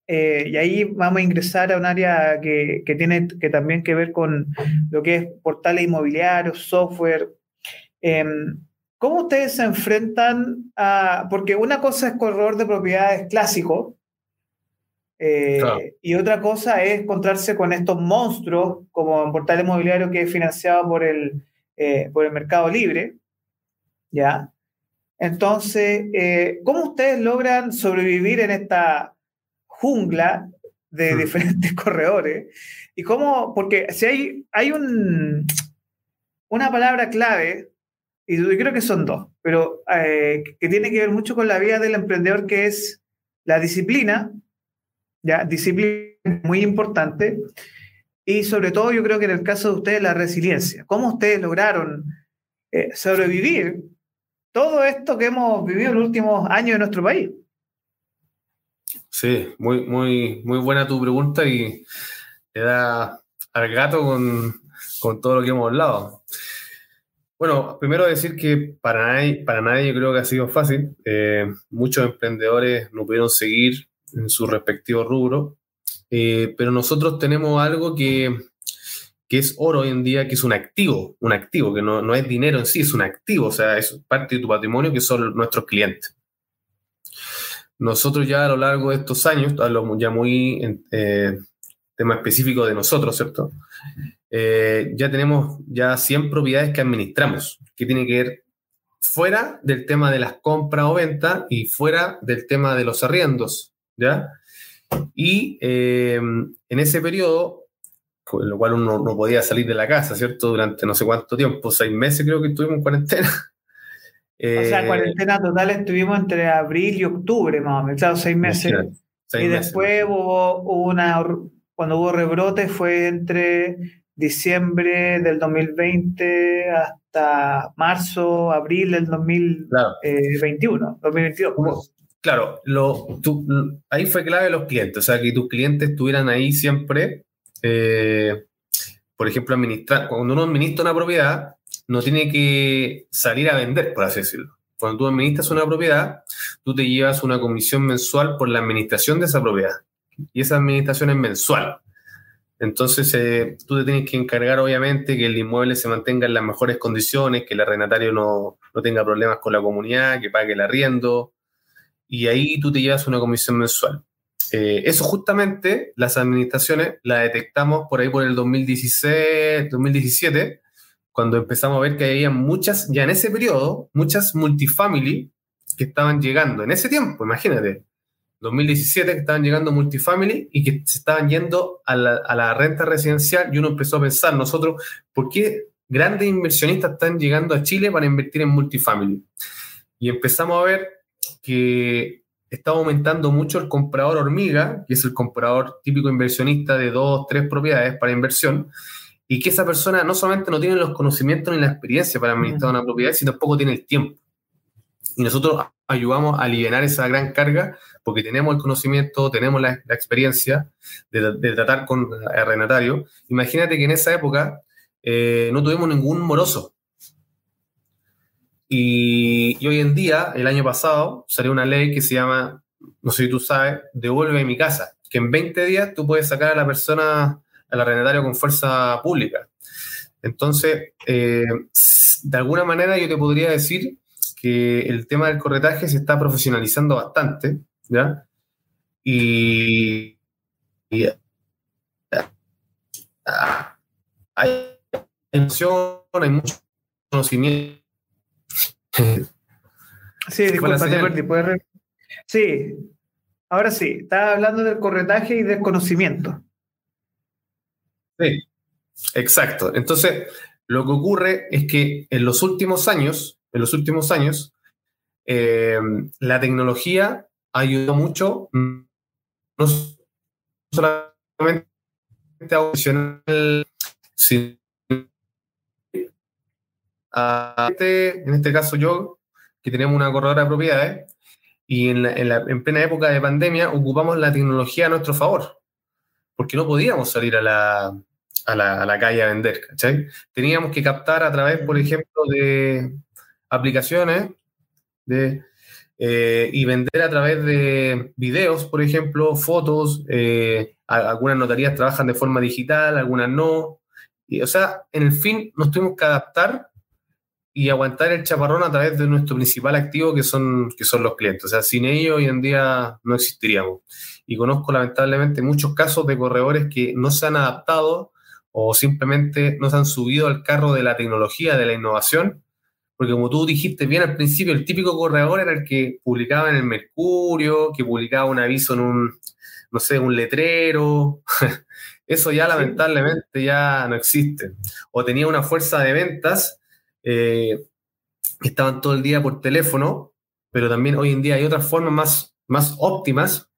eh, y ahí vamos a ingresar a un área que, tiene que también que ver con lo que es portales inmobiliarios, software. Em, ¿Cómo ustedes se enfrentan a.? Porque una cosa es corredor de propiedades clásico, Eh, y otra cosa es encontrarse con estos monstruos, como un portal inmobiliario que es financiado por el, eh, por el mercado libre. ¿Ya? Entonces, eh, ¿cómo ustedes logran sobrevivir en esta jungla de hmm. diferentes <laughs> corredores? Y cómo, porque si hay, hay un, una palabra clave, y yo creo que son dos, pero que tiene que ver mucho con la vida del emprendedor, que es la disciplina ¿ya? Disciplina muy importante. Y sobre todo yo creo que en el caso de ustedes la resiliencia. ¿Cómo ustedes lograron eh, sobrevivir todo esto que hemos vivido en los últimos años en nuestro país? Sí, muy, muy, muy buena tu pregunta y te da al gato con, con todo lo que hemos hablado. Bueno, primero decir que para nadie, para nadie creo que ha sido fácil. Eh, muchos emprendedores no pudieron seguir en su respectivo rubro, eh, pero nosotros tenemos algo que, que, es oro hoy en día, que es un activo, un activo, que no, no, es dinero en sí, es un activo, o sea, es parte de tu patrimonio que son nuestros clientes. Nosotros ya a lo largo de estos años, hablo ya muy eh, tema específico de nosotros, ¿cierto? Eh, ya tenemos ya 100 propiedades que administramos, que tiene que ver fuera del tema de las compras o ventas y fuera del tema de los arriendos. ¿Ya? Y em, en ese periodo, con lo cual uno no podía salir de la casa, ¿cierto? Durante no sé cuánto tiempo, seis meses creo que estuvimos en cuarentena. <laughs> o sea, eh, cuarentena total estuvimos entre abril y octubre, más o menos, claro, seis meses. y después hubo, una, cuando hubo rebrote fue entre diciembre del 2020 hasta marzo, abril del 2021, 2022. Claro, ahí fue clave los clientes, o sea, que tus clientes estuvieran ahí siempre. Eh, por ejemplo, administrar, cuando uno administra una propiedad, no tiene que salir a vender, por así decirlo. Cuando tú administras una propiedad, tú te llevas una comisión mensual por la administración de esa propiedad. Y esa administración es mensual. Entonces, eh, tú te tienes que encargar, obviamente, que el inmueble se mantenga en las mejores condiciones, que el arrendatario no, no tenga problemas con la comunidad, que pague el arriendo, y ahí tú te llevas una comisión mensual. Eh, eso justamente las administraciones la detectamos por ahí por el 2016, 2017, cuando empezamos a ver que había muchas, ya en ese periodo, muchas multifamily que estaban llegando, en ese tiempo, imagínate, 2017 que estaban llegando multifamily y que se estaban yendo a la, a la renta residencial y uno empezó a pensar, nosotros, ¿por qué grandes inversionistas están llegando a Chile para invertir en multifamily? Y empezamos a ver que está aumentando mucho el comprador hormiga, que es el comprador típico inversionista de dos, tres propiedades para inversión, y que esa persona no solamente no tiene los conocimientos ni la experiencia para administrar una propiedad, sino tampoco tiene el tiempo. Y nosotros ayudamos a aliviar esa gran carga porque tenemos el conocimiento, tenemos la, experiencia de, tratar con arrendatario. Imagínate que en esa época eh, no tuvimos ningún moroso. Y, hoy en día, el año pasado, salió una ley que se llama, no sé si tú sabes, devuelve mi casa, que en 20 días tú puedes sacar a la persona, al arrendatario con fuerza pública. Entonces, eh, de alguna manera yo te podría decir que el tema del corretaje se está profesionalizando bastante, ¿ya? Y, y ah, hay, hay mucho conocimiento Sí, disculpa, te Sí, ahora sí, estaba hablando del corretaje y del conocimiento. Sí, exacto. Entonces, lo que ocurre es que en los últimos años, en los últimos años, eh, la tecnología ayudó mucho, no solamente a el en este caso yo, que tenemos una corredora de propiedades, y en, en, plena época de pandemia ocupamos la tecnología a nuestro favor, porque no podíamos salir a la, a la, a la calle a vender, ¿cachai? Teníamos que captar a través, por ejemplo, de aplicaciones de, eh, y vender a través de videos, por ejemplo, fotos. Eh, algunas notarías trabajan de forma digital, algunas no. Y, o sea, en el fin, nos tuvimos que adaptar y aguantar el chaparrón a través de nuestro principal activo, que son, que son los clientes. O sea, sin ellos hoy en día no existiríamos. Y conozco lamentablemente muchos casos de corredores que no se han adaptado o simplemente no se han subido al carro de la tecnología, de la innovación, porque como tú dijiste bien al principio, el típico corredor era el que publicaba en el Mercurio, que publicaba un aviso en un, no sé, un letrero. <laughs> Eso ya lamentablemente ya no existe. O tenía una fuerza de ventas eh, estaban todo el día por teléfono, pero también hoy en día hay otras formas más, más óptimas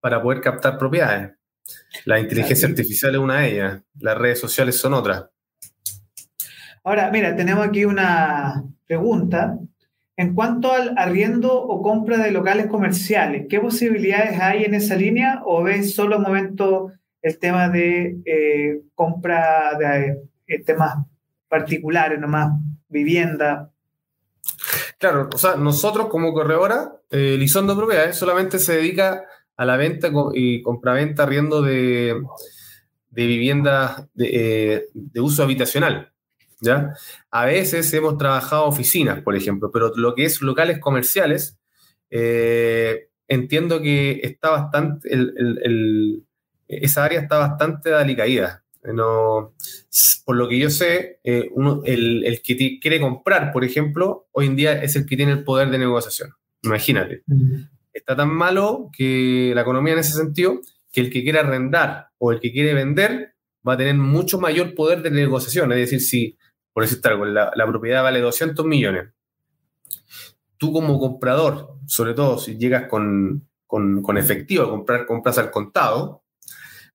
para poder captar propiedades. La inteligencia artificial es una de ellas, las redes sociales son otras. Ahora, mira, tenemos aquí una pregunta. En cuanto al arriendo o compra de locales comerciales, ¿qué posibilidades hay en esa línea o ves solo momento el tema de eh, compra de eh, temas particulares, nomás vivienda. Claro, o sea, nosotros como corredora, eh, Lizondo Propiedades solamente se dedica a la venta y compraventa arriendo de, de viviendas de, eh, uso habitacional. ¿ya? A veces hemos trabajado oficinas, por ejemplo, pero lo que es locales comerciales, eh, entiendo que está bastante, esa área está bastante alicaída. No, por lo que yo sé, eh, el, que quiere comprar, por ejemplo, hoy en día es el que tiene el poder de negociación. Imagínate. Está tan malo que la economía en ese sentido, que el que quiere arrendar o el que quiere vender va a tener mucho mayor poder de negociación. Es decir, si, por decirte algo, la, la propiedad vale 200 millones, tú como comprador, sobre todo si llegas con, con, con efectivo a comprar, compras al contado,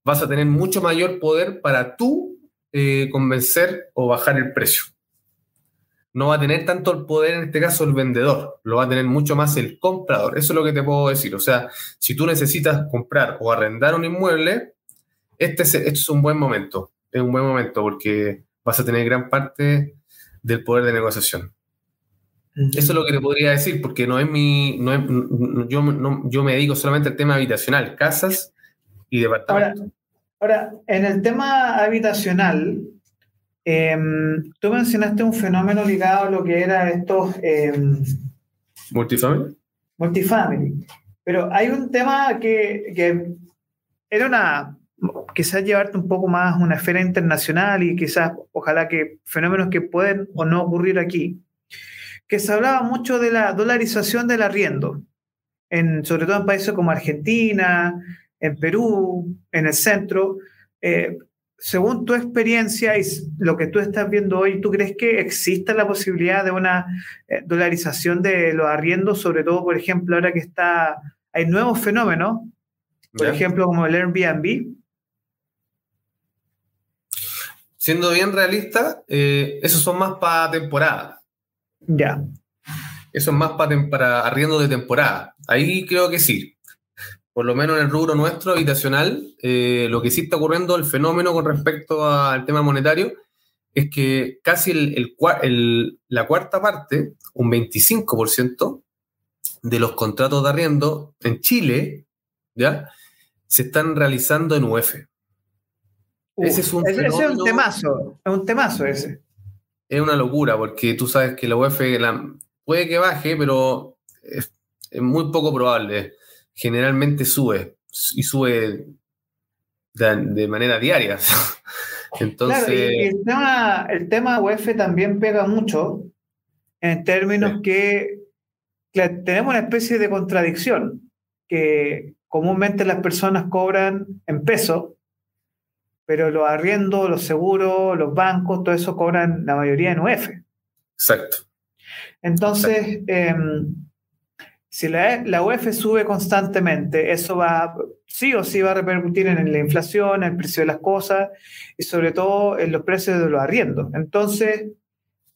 vas a tener mucho mayor poder para tú eh, convencer o bajar el precio. No va a tener tanto el poder en este caso el vendedor, lo va a tener mucho más el comprador. Eso es lo que te puedo decir. O sea, si tú necesitas comprar o arrendar un inmueble, este es, este es un buen momento. Es un buen momento porque vas a tener gran parte del poder de negociación. Eso es lo que te podría decir, porque no es mi. No yo, yo me dedico solamente al tema habitacional, casas y Ahora, en el tema habitacional, em, tú mencionaste un fenómeno ligado a lo que era estos... Eh, multifamily. Multifamily. Pero hay un tema que, que era una, quizás llevarte un poco más a una esfera internacional y quizás, ojalá que fenómenos que pueden o no ocurrir aquí, que se hablaba mucho de la dolarización del arriendo, en, sobre todo en países como Argentina, en Perú, en el centro. Eh, según tu experiencia y lo que tú estás viendo hoy, ¿tú crees que existe la posibilidad de una eh, dolarización de los arriendos, sobre todo, por ejemplo, ahora que está, hay nuevos fenómenos, por ejemplo, como el Airbnb? Siendo bien realista, eh, esos son más para temporada. Ya. Eso es más para, para arriendo de temporada. Ahí creo que sí por lo menos en el rubro nuestro habitacional, eh, lo que sí está ocurriendo, el fenómeno con respecto al tema monetario, es que casi el, la cuarta parte, un 25% de los contratos de arriendo en Chile, ¿ya? Se están realizando en UF. ese es un, es un temazo, es un temazo ese. Es una locura, porque tú sabes que la UF puede que baje, pero es muy poco probable generalmente sube y sube de, manera diaria. <laughs> Entonces. el, tema, el tema UF también pega mucho en términos que, tenemos una especie de contradicción, que comúnmente las personas cobran en peso, pero los arriendos, los seguros, los bancos, todo eso cobran la mayoría en UF. Exacto. Entonces, em, si la, la UEF sube constantemente, eso va, sí o sí va a repercutir en la inflación, en el precio de las cosas y sobre todo en los precios de los arriendos. Entonces,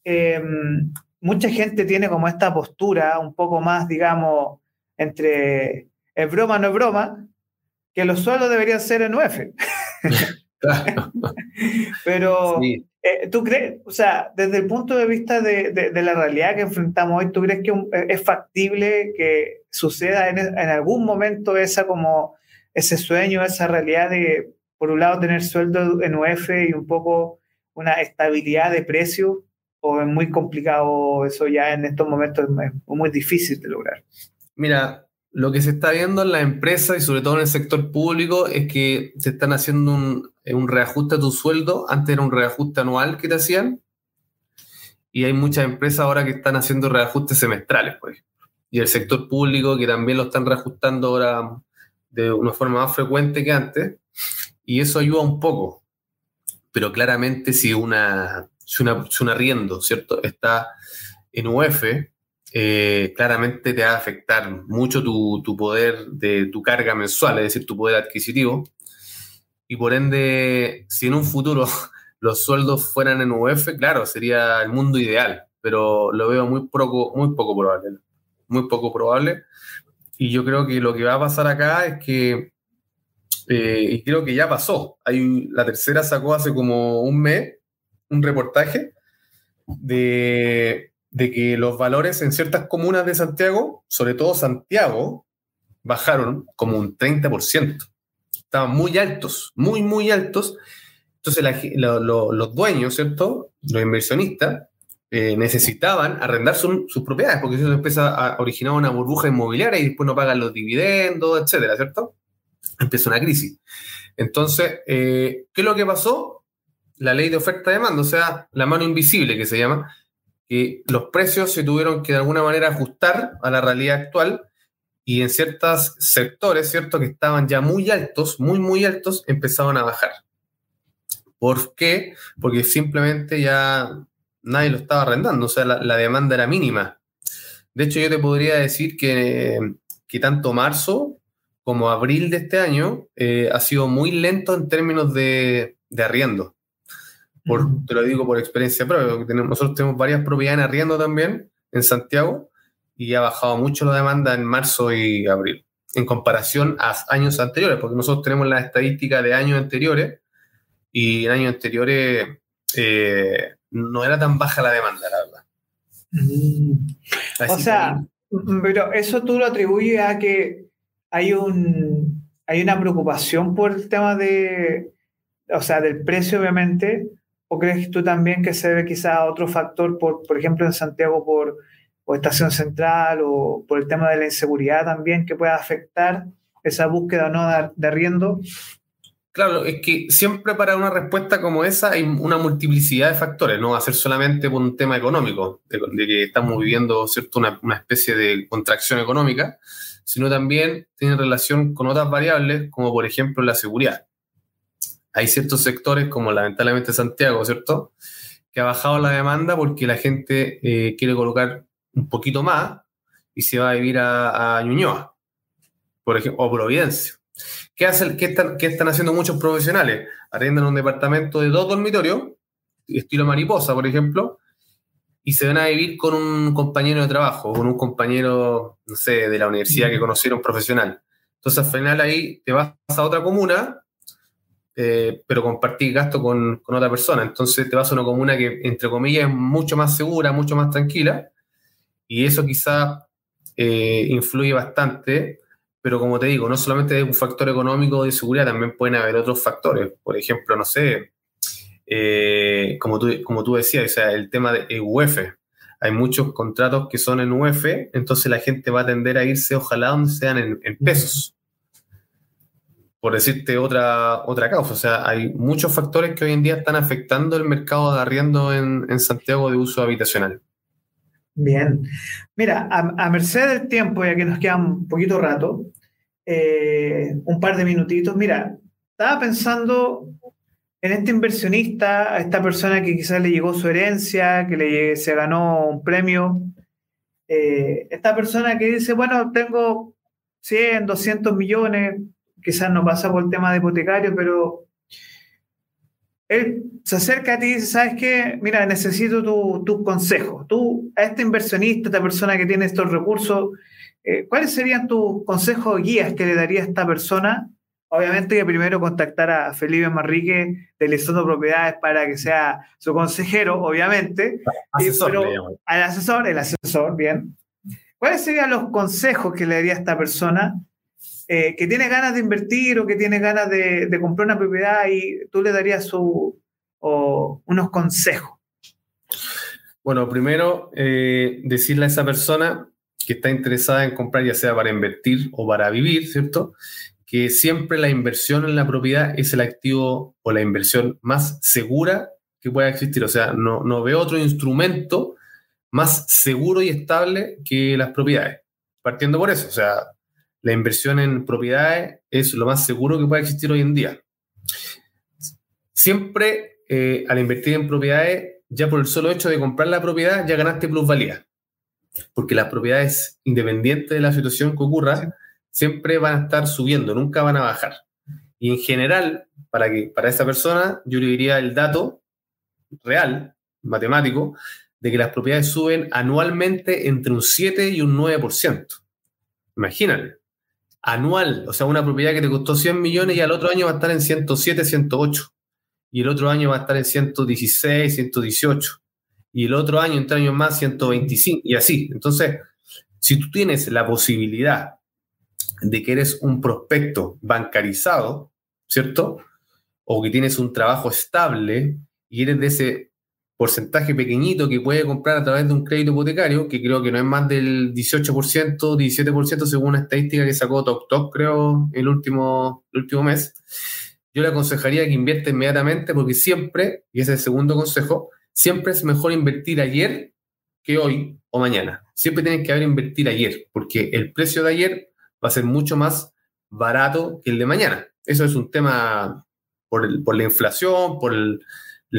em, mucha gente tiene como esta postura un poco más, digamos, entre es broma, no es broma, que los sueldos deberían ser en UEF. <laughs> <laughs> Pero eh, ¿Tú crees, o sea, desde el punto de vista de, la realidad que enfrentamos hoy, ¿tú crees que eh, es factible que suceda en, algún momento esa como ese sueño, esa realidad de, por un lado, tener sueldo en UF y un poco una estabilidad de precio? o es muy complicado eso ya en estos momentos es muy difícil de lograr? Mira, lo que se está viendo en la empresa y sobre todo en el sector público es que se están haciendo un, un reajuste a tu sueldo. Antes era un reajuste anual que te hacían. Y hay muchas empresas ahora que están haciendo reajustes semestrales, pues. Y el sector público que también lo están reajustando ahora de una forma más frecuente que antes. Y eso ayuda un poco. Pero claramente si una, si una, si un arriendo, ¿cierto? Está en UF, eh, claramente te va a afectar mucho tu, tu, poder de tu carga mensual, es decir, tu poder adquisitivo. Y por ende, si en un futuro <laughs> los sueldos fueran en UF, claro, sería el mundo ideal, pero lo veo muy poco, muy poco probable. Muy poco probable. Y yo creo que lo que va a pasar acá es que, eh, y creo que ya pasó, hay, la tercera sacó hace como un mes un reportaje de de que los valores en ciertas comunas de Santiago, sobre todo Santiago, bajaron como un 30%. Estaban muy altos, muy, muy altos. Entonces los dueños, ¿cierto? Los inversionistas eh, necesitaban arrendar sus propiedades, porque eso empieza a originar una burbuja inmobiliaria y después no pagan los dividendos, etcétera, ¿cierto? Empieza una crisis. Entonces, eh, ¿qué es lo que pasó? La ley de oferta-demanda, o sea, la mano invisible que se llama, que los precios se tuvieron que de alguna manera ajustar a la realidad actual y en ciertos sectores, ¿cierto? Que estaban ya muy altos, muy, muy altos, empezaban a bajar. ¿Por qué? Porque simplemente ya nadie lo estaba arrendando, o sea, la, demanda era mínima. De hecho, yo te podría decir que, que tanto marzo como abril de este año eh, ha sido muy lento en términos de, de arriendo te lo digo por experiencia propia, tenemos, nosotros tenemos varias propiedades en arriendo también en Santiago y ha bajado mucho la demanda en marzo y abril en comparación a años anteriores, porque nosotros tenemos la estadística de años anteriores y en años anteriores eh, no era tan baja la demanda, la verdad. Mm. O sea, pero eso tú lo atribuyes a que hay un hay una preocupación por el tema de, o sea, del precio, obviamente, ¿O crees tú también que se debe quizá a otro factor, por, por ejemplo, en Santiago por Estación Central o por el tema de la inseguridad también que pueda afectar esa búsqueda no de arriendo? Claro, es que siempre para una respuesta como esa hay una multiplicidad de factores, no va a ser solamente por un tema económico, de, que estamos viviendo ¿cierto? Una, una, especie de contracción económica, sino también tiene relación con otras variables, como por ejemplo la seguridad hay ciertos sectores, como lamentablemente Santiago, ¿cierto? Que ha bajado la demanda porque la gente eh, quiere colocar un poquito más y se va a vivir a, Ñuñoa, por ejemplo, o Providencia. ¿Qué, hace, qué, están, qué están haciendo muchos profesionales? Arriendan un departamento de dos dormitorios, estilo mariposa, por ejemplo, y se van a vivir con un compañero de trabajo, con un compañero, no sé, de la universidad que conocieron profesional. Entonces, al final ahí te vas a otra comuna eh, pero compartir gasto con, con, otra persona. Entonces te vas a una comuna que, entre comillas, es mucho más segura, mucho más tranquila, y eso quizá eh, influye bastante, pero como te digo, no solamente es un factor económico de seguridad, también pueden haber otros factores. Por ejemplo, no sé, eh, como, tú, como tú decías, o sea, el tema de UF. Hay muchos contratos que son en UF, entonces la gente va a tender a irse, ojalá donde sean en, en pesos por decirte otra, otra causa. O sea, hay muchos factores que hoy en día están afectando el mercado de arriendo en, Santiago de uso habitacional. Bien. Mira, a, merced del tiempo, ya que nos queda un poquito rato, eh, un par de minutitos, mira, estaba pensando en este inversionista, a esta persona que quizás le llegó su herencia, que le, se ganó un premio, eh, esta persona que dice, bueno, tengo 100, 200 millones, quizás no pasa por el tema de hipotecario, pero él se acerca a ti y dice, ¿sabes qué? Mira, necesito tu, tu consejo. Tú, a este inversionista, a esta persona que tiene estos recursos, eh, ¿cuáles serían tus consejos o guías que le daría a esta persona? Obviamente que primero contactar a Felipe Marrique de Propiedades para que sea su consejero, obviamente. Asesor, pero al asesor, el asesor, bien. ¿Cuáles serían los consejos que le daría a esta persona eh, que tiene ganas de invertir o que tiene ganas de, comprar una propiedad y tú le darías su, unos consejos? Bueno, primero, eh, decirle a esa persona que está interesada en comprar, ya sea para invertir o para vivir, ¿cierto? Que siempre la inversión en la propiedad es el activo o la inversión más segura que pueda existir. O sea, no, no veo otro instrumento más seguro y estable que las propiedades. Partiendo por eso, o sea, la inversión en propiedades es lo más seguro que puede existir hoy en día. Siempre eh, al invertir en propiedades, ya por el solo hecho de comprar la propiedad, ya ganaste plusvalía. Porque las propiedades, independientes de la situación que ocurra, siempre van a estar subiendo, nunca van a bajar. Y en general, para, que, para esa persona, yo le diría el dato real, matemático, de que las propiedades suben anualmente entre un 7 y un 9%. Imagínate, anual, o sea, una propiedad que te costó 100 millones y al otro año va a estar en 107, 108. Y el otro año va a estar en 116, 118. Y el otro año, entre años más, 125. Y así. Entonces, si tú tienes la posibilidad de que eres un prospecto bancarizado, ¿cierto? O que tienes un trabajo estable y eres de ese porcentaje pequeñito que puede comprar a través de un crédito hipotecario, que creo que no es más del 18%, 17% según una estadística que sacó TokTok, creo, el último, el último mes, yo le aconsejaría que invierta inmediatamente porque siempre, y ese es el segundo consejo, siempre es mejor invertir ayer que hoy o mañana. Siempre tienes que haber invertir ayer, porque el precio de ayer va a ser mucho más barato que el de mañana. Eso es un tema por, el, por la inflación, por el,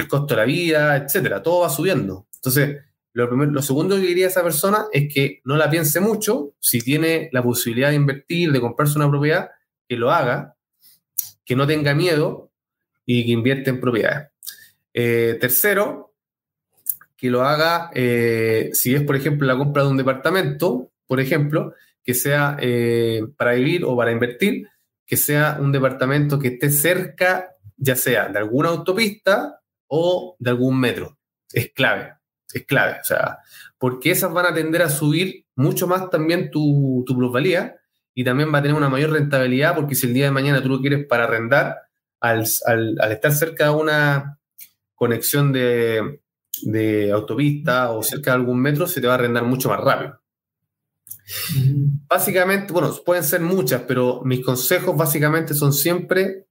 el costo de la vida, etcétera, todo va subiendo. Entonces, lo, lo segundo que diría esa persona es que no la piense mucho, si tiene la posibilidad de invertir, de comprarse una propiedad, que lo haga, que no tenga miedo y que invierte en propiedades. Eh, tercero, que lo haga, eh, si es, por ejemplo, la compra de un departamento, por ejemplo, que sea eh, para vivir o para invertir, que sea un departamento que esté cerca, ya sea de alguna autopista o de algún metro. Es clave, es clave. O sea, porque esas van a tender a subir mucho más también tu, tu plusvalía y también va a tener una mayor rentabilidad porque si el día de mañana tú lo quieres para arrendar, al, al, estar cerca de una conexión de, de, autopista o cerca de algún metro, se te va a arrendar mucho más rápido. Básicamente, bueno, pueden ser muchas, pero mis consejos básicamente son siempre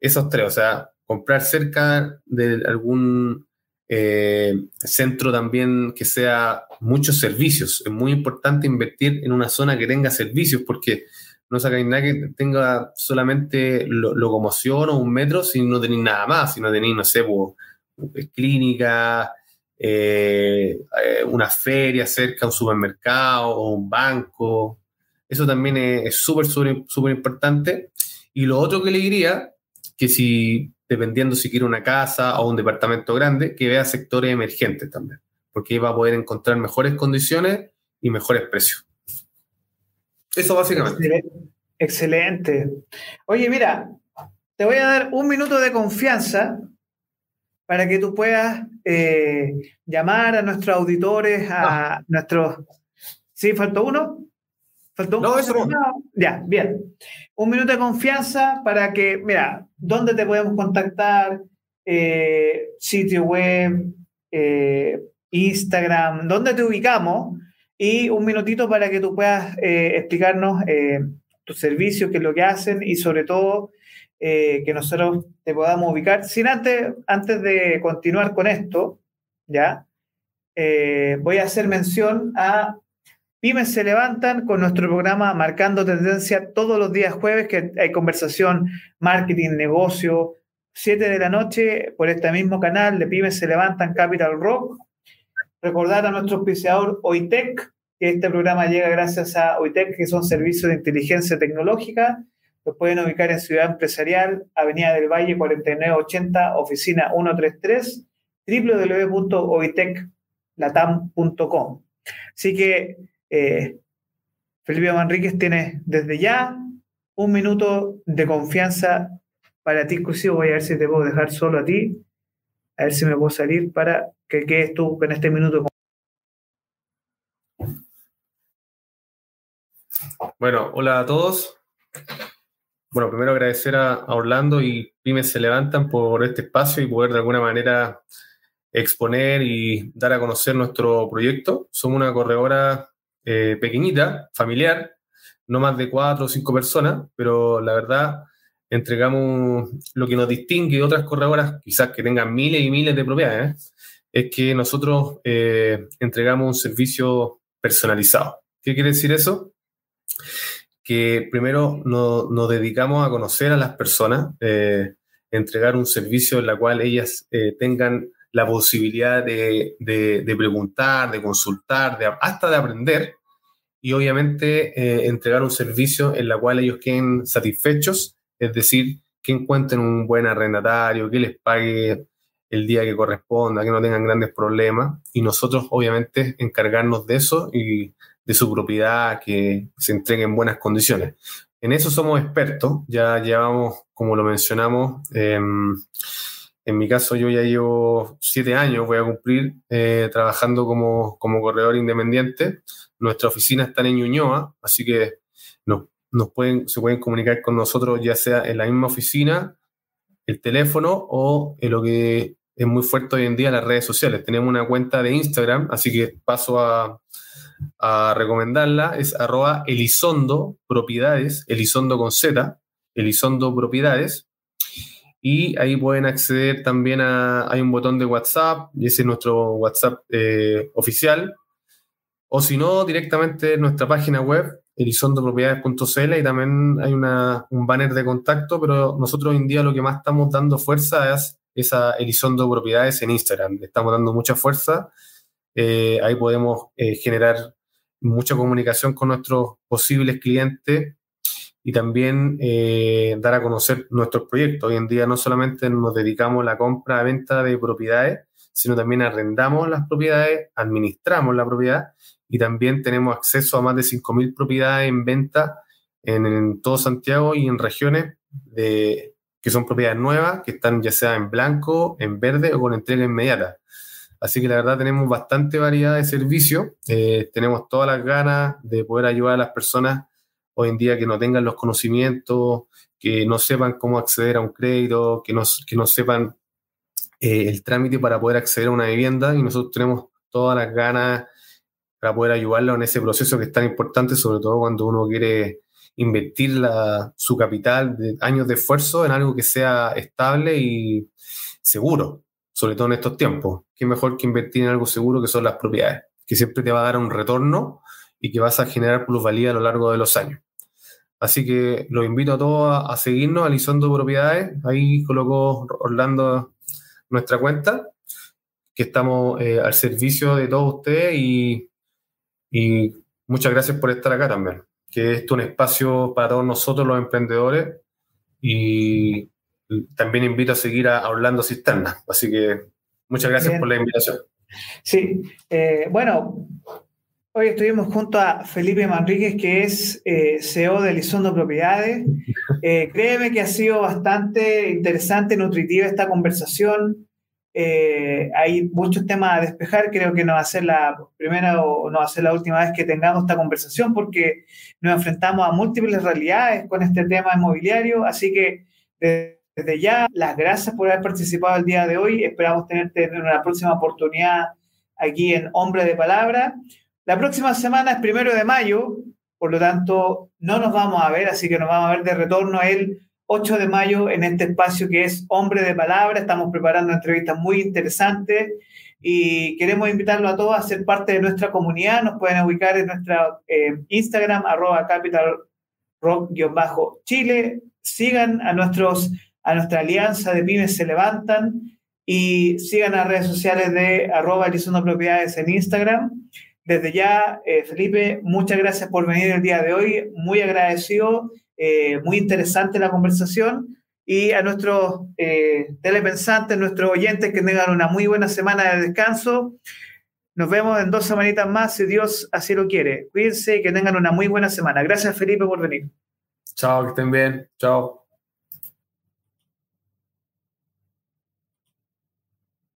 esos tres. O sea, comprar cerca de algún eh, centro también que sea muchos servicios. Es muy importante invertir en una zona que tenga servicios porque no saca nada que tenga solamente locomoción o un metro si no tenéis nada más, si no tenéis, no sé, clínica, eh, eh, una feria cerca, un supermercado o un banco. Eso también es súper, súper importante. Y lo otro que le diría, que si dependiendo si quiere una casa o un departamento grande, que vea sectores emergentes también, porque ahí va a poder encontrar mejores condiciones y mejores precios. Eso básicamente. Excelente. Oye, mira, te voy a dar un minuto de confianza para que tú puedas eh, llamar a nuestros auditores, a ah. nuestros... ¿Sí? ¿Faltó uno? ¿Faltó no, eso Ya, bien. Un minuto de confianza para que, mira, ¿dónde te podemos contactar? Eh, sitio web, eh, Instagram, ¿dónde te ubicamos? Y un minutito para que tú puedas eh, explicarnos tus servicios, qué es lo que hacen y sobre todo que nosotros te podamos ubicar. Sin antes, antes de continuar con esto, ¿ya? voy a hacer mención a Pymes se levantan con nuestro programa Marcando Tendencia todos los días jueves, que hay conversación, marketing, negocio, 7 de la noche por este mismo canal de Pymes se levantan Capital Rock. Recordar a nuestro auspiciador OITEC, que este programa llega gracias a OITEC, que son servicios de inteligencia tecnológica. Los pueden ubicar en Ciudad Empresarial, Avenida del Valle 4980, oficina 133, www.oiteclatam.com. Así que eh, Felipe Manríquez tiene desde ya un minuto de confianza para ti exclusivo. Voy a ver si te puedo dejar solo a ti. A ver si me puedo salir para que quedes tú con este minuto. Bueno, hola a todos. Bueno, primero agradecer a, Orlando y Pymes Se Levantan por este espacio y poder de alguna manera exponer y dar a conocer nuestro proyecto. Somos una corredora eh, pequeñita, familiar, no más de cuatro o cinco personas, pero la verdad entregamos lo que nos distingue de otras corredoras, quizás que tengan miles y miles de propiedades, es que nosotros eh, entregamos un servicio personalizado. ¿Qué quiere decir eso? Que primero nos dedicamos a conocer a las personas, eh, entregar un servicio en la cual ellas tengan la posibilidad de, preguntar, de consultar, de, hasta de aprender, y obviamente entregar un servicio en la cual ellos queden satisfechos es decir, que encuentren un buen arrendatario, que les pague el día que corresponda, que no tengan grandes problemas y nosotros obviamente encargarnos de eso y de su propiedad, que se entregue en buenas condiciones. En eso somos expertos, ya llevamos, como lo mencionamos, em, en mi caso yo ya llevo siete años, voy a cumplir, eh, trabajando como, como corredor independiente. Nuestra oficina está en Ñuñoa, así que nos nos pueden, se pueden comunicar con nosotros ya sea en la misma oficina, el teléfono o en lo que es muy fuerte hoy en día las redes sociales. Tenemos una cuenta de Instagram, así que paso a, a recomendarla, es arroba Elizondo Propiedades, Elizondo con Z, Elizondo Propiedades. Y ahí pueden acceder también a, hay un botón de WhatsApp, y ese es nuestro WhatsApp eh, oficial. O si no, directamente en nuestra página web, elisondopropiedades.cl y también hay una, un banner de contacto, pero nosotros hoy en día lo que más estamos dando fuerza es esa Propiedades en Instagram. Le estamos dando mucha fuerza. Eh, ahí podemos eh, generar mucha comunicación con nuestros posibles clientes y también eh, dar a conocer nuestros proyectos. Hoy en día no solamente nos dedicamos a la compra venta de propiedades, sino también arrendamos las propiedades, administramos la propiedad y también tenemos acceso a más de 5.000 propiedades en venta en, todo Santiago y en regiones de, que son propiedades nuevas, que están ya sea en blanco, en verde o con entrega inmediata. Así que la verdad tenemos bastante variedad de servicios, eh, tenemos todas las ganas de poder ayudar a las personas hoy en día que no tengan los conocimientos, que no sepan cómo acceder a un crédito, que no, sepan eh, el trámite para poder acceder a una vivienda y nosotros tenemos todas las ganas para poder ayudarlo en ese proceso que es tan importante, sobre todo cuando uno quiere invertir su capital de años de esfuerzo en algo que sea estable y seguro, sobre todo en estos tiempos. Qué mejor que invertir en algo seguro que son las propiedades, que siempre te va a dar un retorno y que vas a generar plusvalía a lo largo de los años. Así que los invito a todos a, seguirnos a Lizondo Propiedades. Ahí colocó Orlando nuestra cuenta, que estamos eh, al servicio de todos ustedes y y muchas gracias por estar acá también, que es un espacio para todos nosotros los emprendedores y también invito a seguir a, Orlando Cisterna. Así que muchas gracias por la invitación. Sí, eh, bueno, hoy estuvimos junto a Felipe Manríquez, que es eh, CEO de Lizondo Propiedades. <laughs> Eh, créeme que ha sido bastante interesante, nutritiva esta conversación. Eh, hay muchos temas a despejar. Creo que no va a ser la primera o no va a ser la última vez que tengamos esta conversación porque nos enfrentamos a múltiples realidades con este tema inmobiliario. Así que desde ya, las gracias por haber participado el día de hoy. Esperamos tenerte en una próxima oportunidad aquí en Hombre de Palabra. La próxima semana es primero de mayo, por lo tanto, no nos vamos a ver, así que nos vamos a ver de retorno el 8 de mayo en este espacio que es Hombre de Palabra. Estamos preparando entrevistas muy interesantes y queremos invitarlo a todos a ser parte de nuestra comunidad. Nos pueden ubicar en nuestra eh, Instagram, arroba capital rock-chile. Sigan a, nuestros, a nuestra alianza de pymes se levantan y sigan las redes sociales de arroba Propiedades en Instagram. Desde ya, eh, Felipe, muchas gracias por venir el día de hoy. Muy agradecido eh, muy interesante la conversación. Y a nuestros eh, telepensantes, nuestros oyentes, que tengan una muy buena semana de descanso. Nos vemos en dos semanitas más, si Dios así lo quiere. Cuídense y que tengan una muy buena semana. Gracias, Felipe, por venir. Chao, que estén bien. Chao.